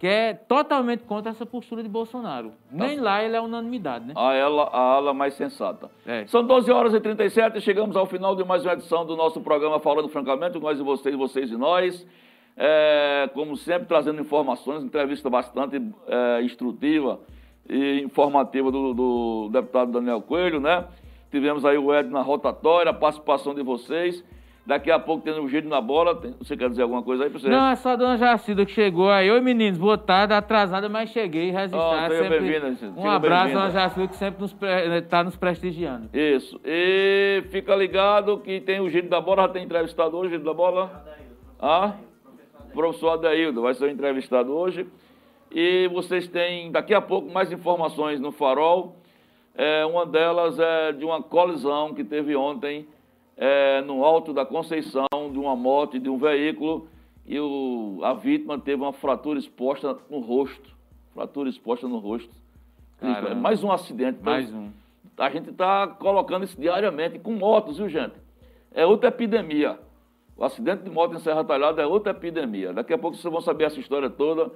que é totalmente contra essa postura de Bolsonaro. Nem lá ele é unanimidade, né? A, ela, a ala mais sensata. É. São 12 horas e 37 e chegamos ao final de mais uma edição do nosso programa Falando Francamente, nós e vocês, vocês e nós. É, como sempre, trazendo informações, entrevista bastante é, instrutiva e informativa do, do deputado Daniel Coelho, né? Tivemos aí o Ed na rotatória, a participação de vocês. Daqui a pouco tem o giro na bola. Você quer dizer alguma coisa aí pra você? Não, é só a dona Jacilda que chegou aí. Oi, meninos, boa tarde. Atrasada, mas cheguei. Resistar. Oh, sempre... bem-vinda, Um abraço, dona Jacilda, que sempre nos, pre... tá nos prestigiando. Isso. E fica ligado que tem o giro da bola, já tem entrevistado hoje, giro da bola. Ah? Professor Adaildo vai ser o entrevistado hoje. E vocês têm daqui a pouco mais informações no Farol. É, uma delas é de uma colisão que teve ontem é, no Alto da Conceição, de uma moto e de um veículo. E o, a vítima teve uma fratura exposta no rosto. Fratura exposta no rosto. Caramba. Mais um acidente. Mais um. a gente está colocando isso diariamente com motos, viu, gente? É outra epidemia. O acidente de moto em Serra Talhada é outra epidemia. Daqui a pouco vocês vão saber essa história toda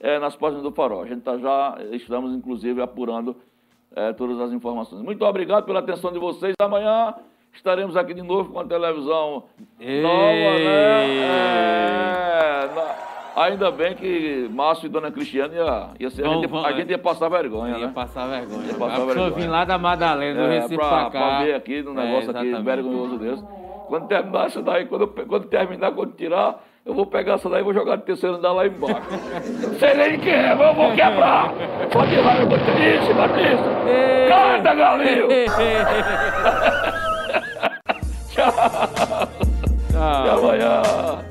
é, nas páginas do Farol. A gente tá já, estamos inclusive apurando é, todas as informações. Muito obrigado pela atenção de vocês. Amanhã estaremos aqui de novo com a televisão Ei! nova, né? É, na- Ainda bem que Márcio e Dona Cristiane ia, ia ser, a, Vão- gente, vão- a gente ia passar vergonha, Ia né? passar vergonha. Ia passar a vergonha. vir lá da Madalena, do É, Recife pra, pra cá. pra ver aqui no negócio É, aqui vergonhoso desse. Quando terminar isso daí, quando, eu quando terminar, quando tirar, eu vou pegar essa daí e vou jogar de terceiro andar lá embaixo. Sei nem quem é, mas eu vou quebrar. Pode ir lá, eu vou ter isso, Batista. Canta, galinho. (laughs) Tchau. Até amanhã.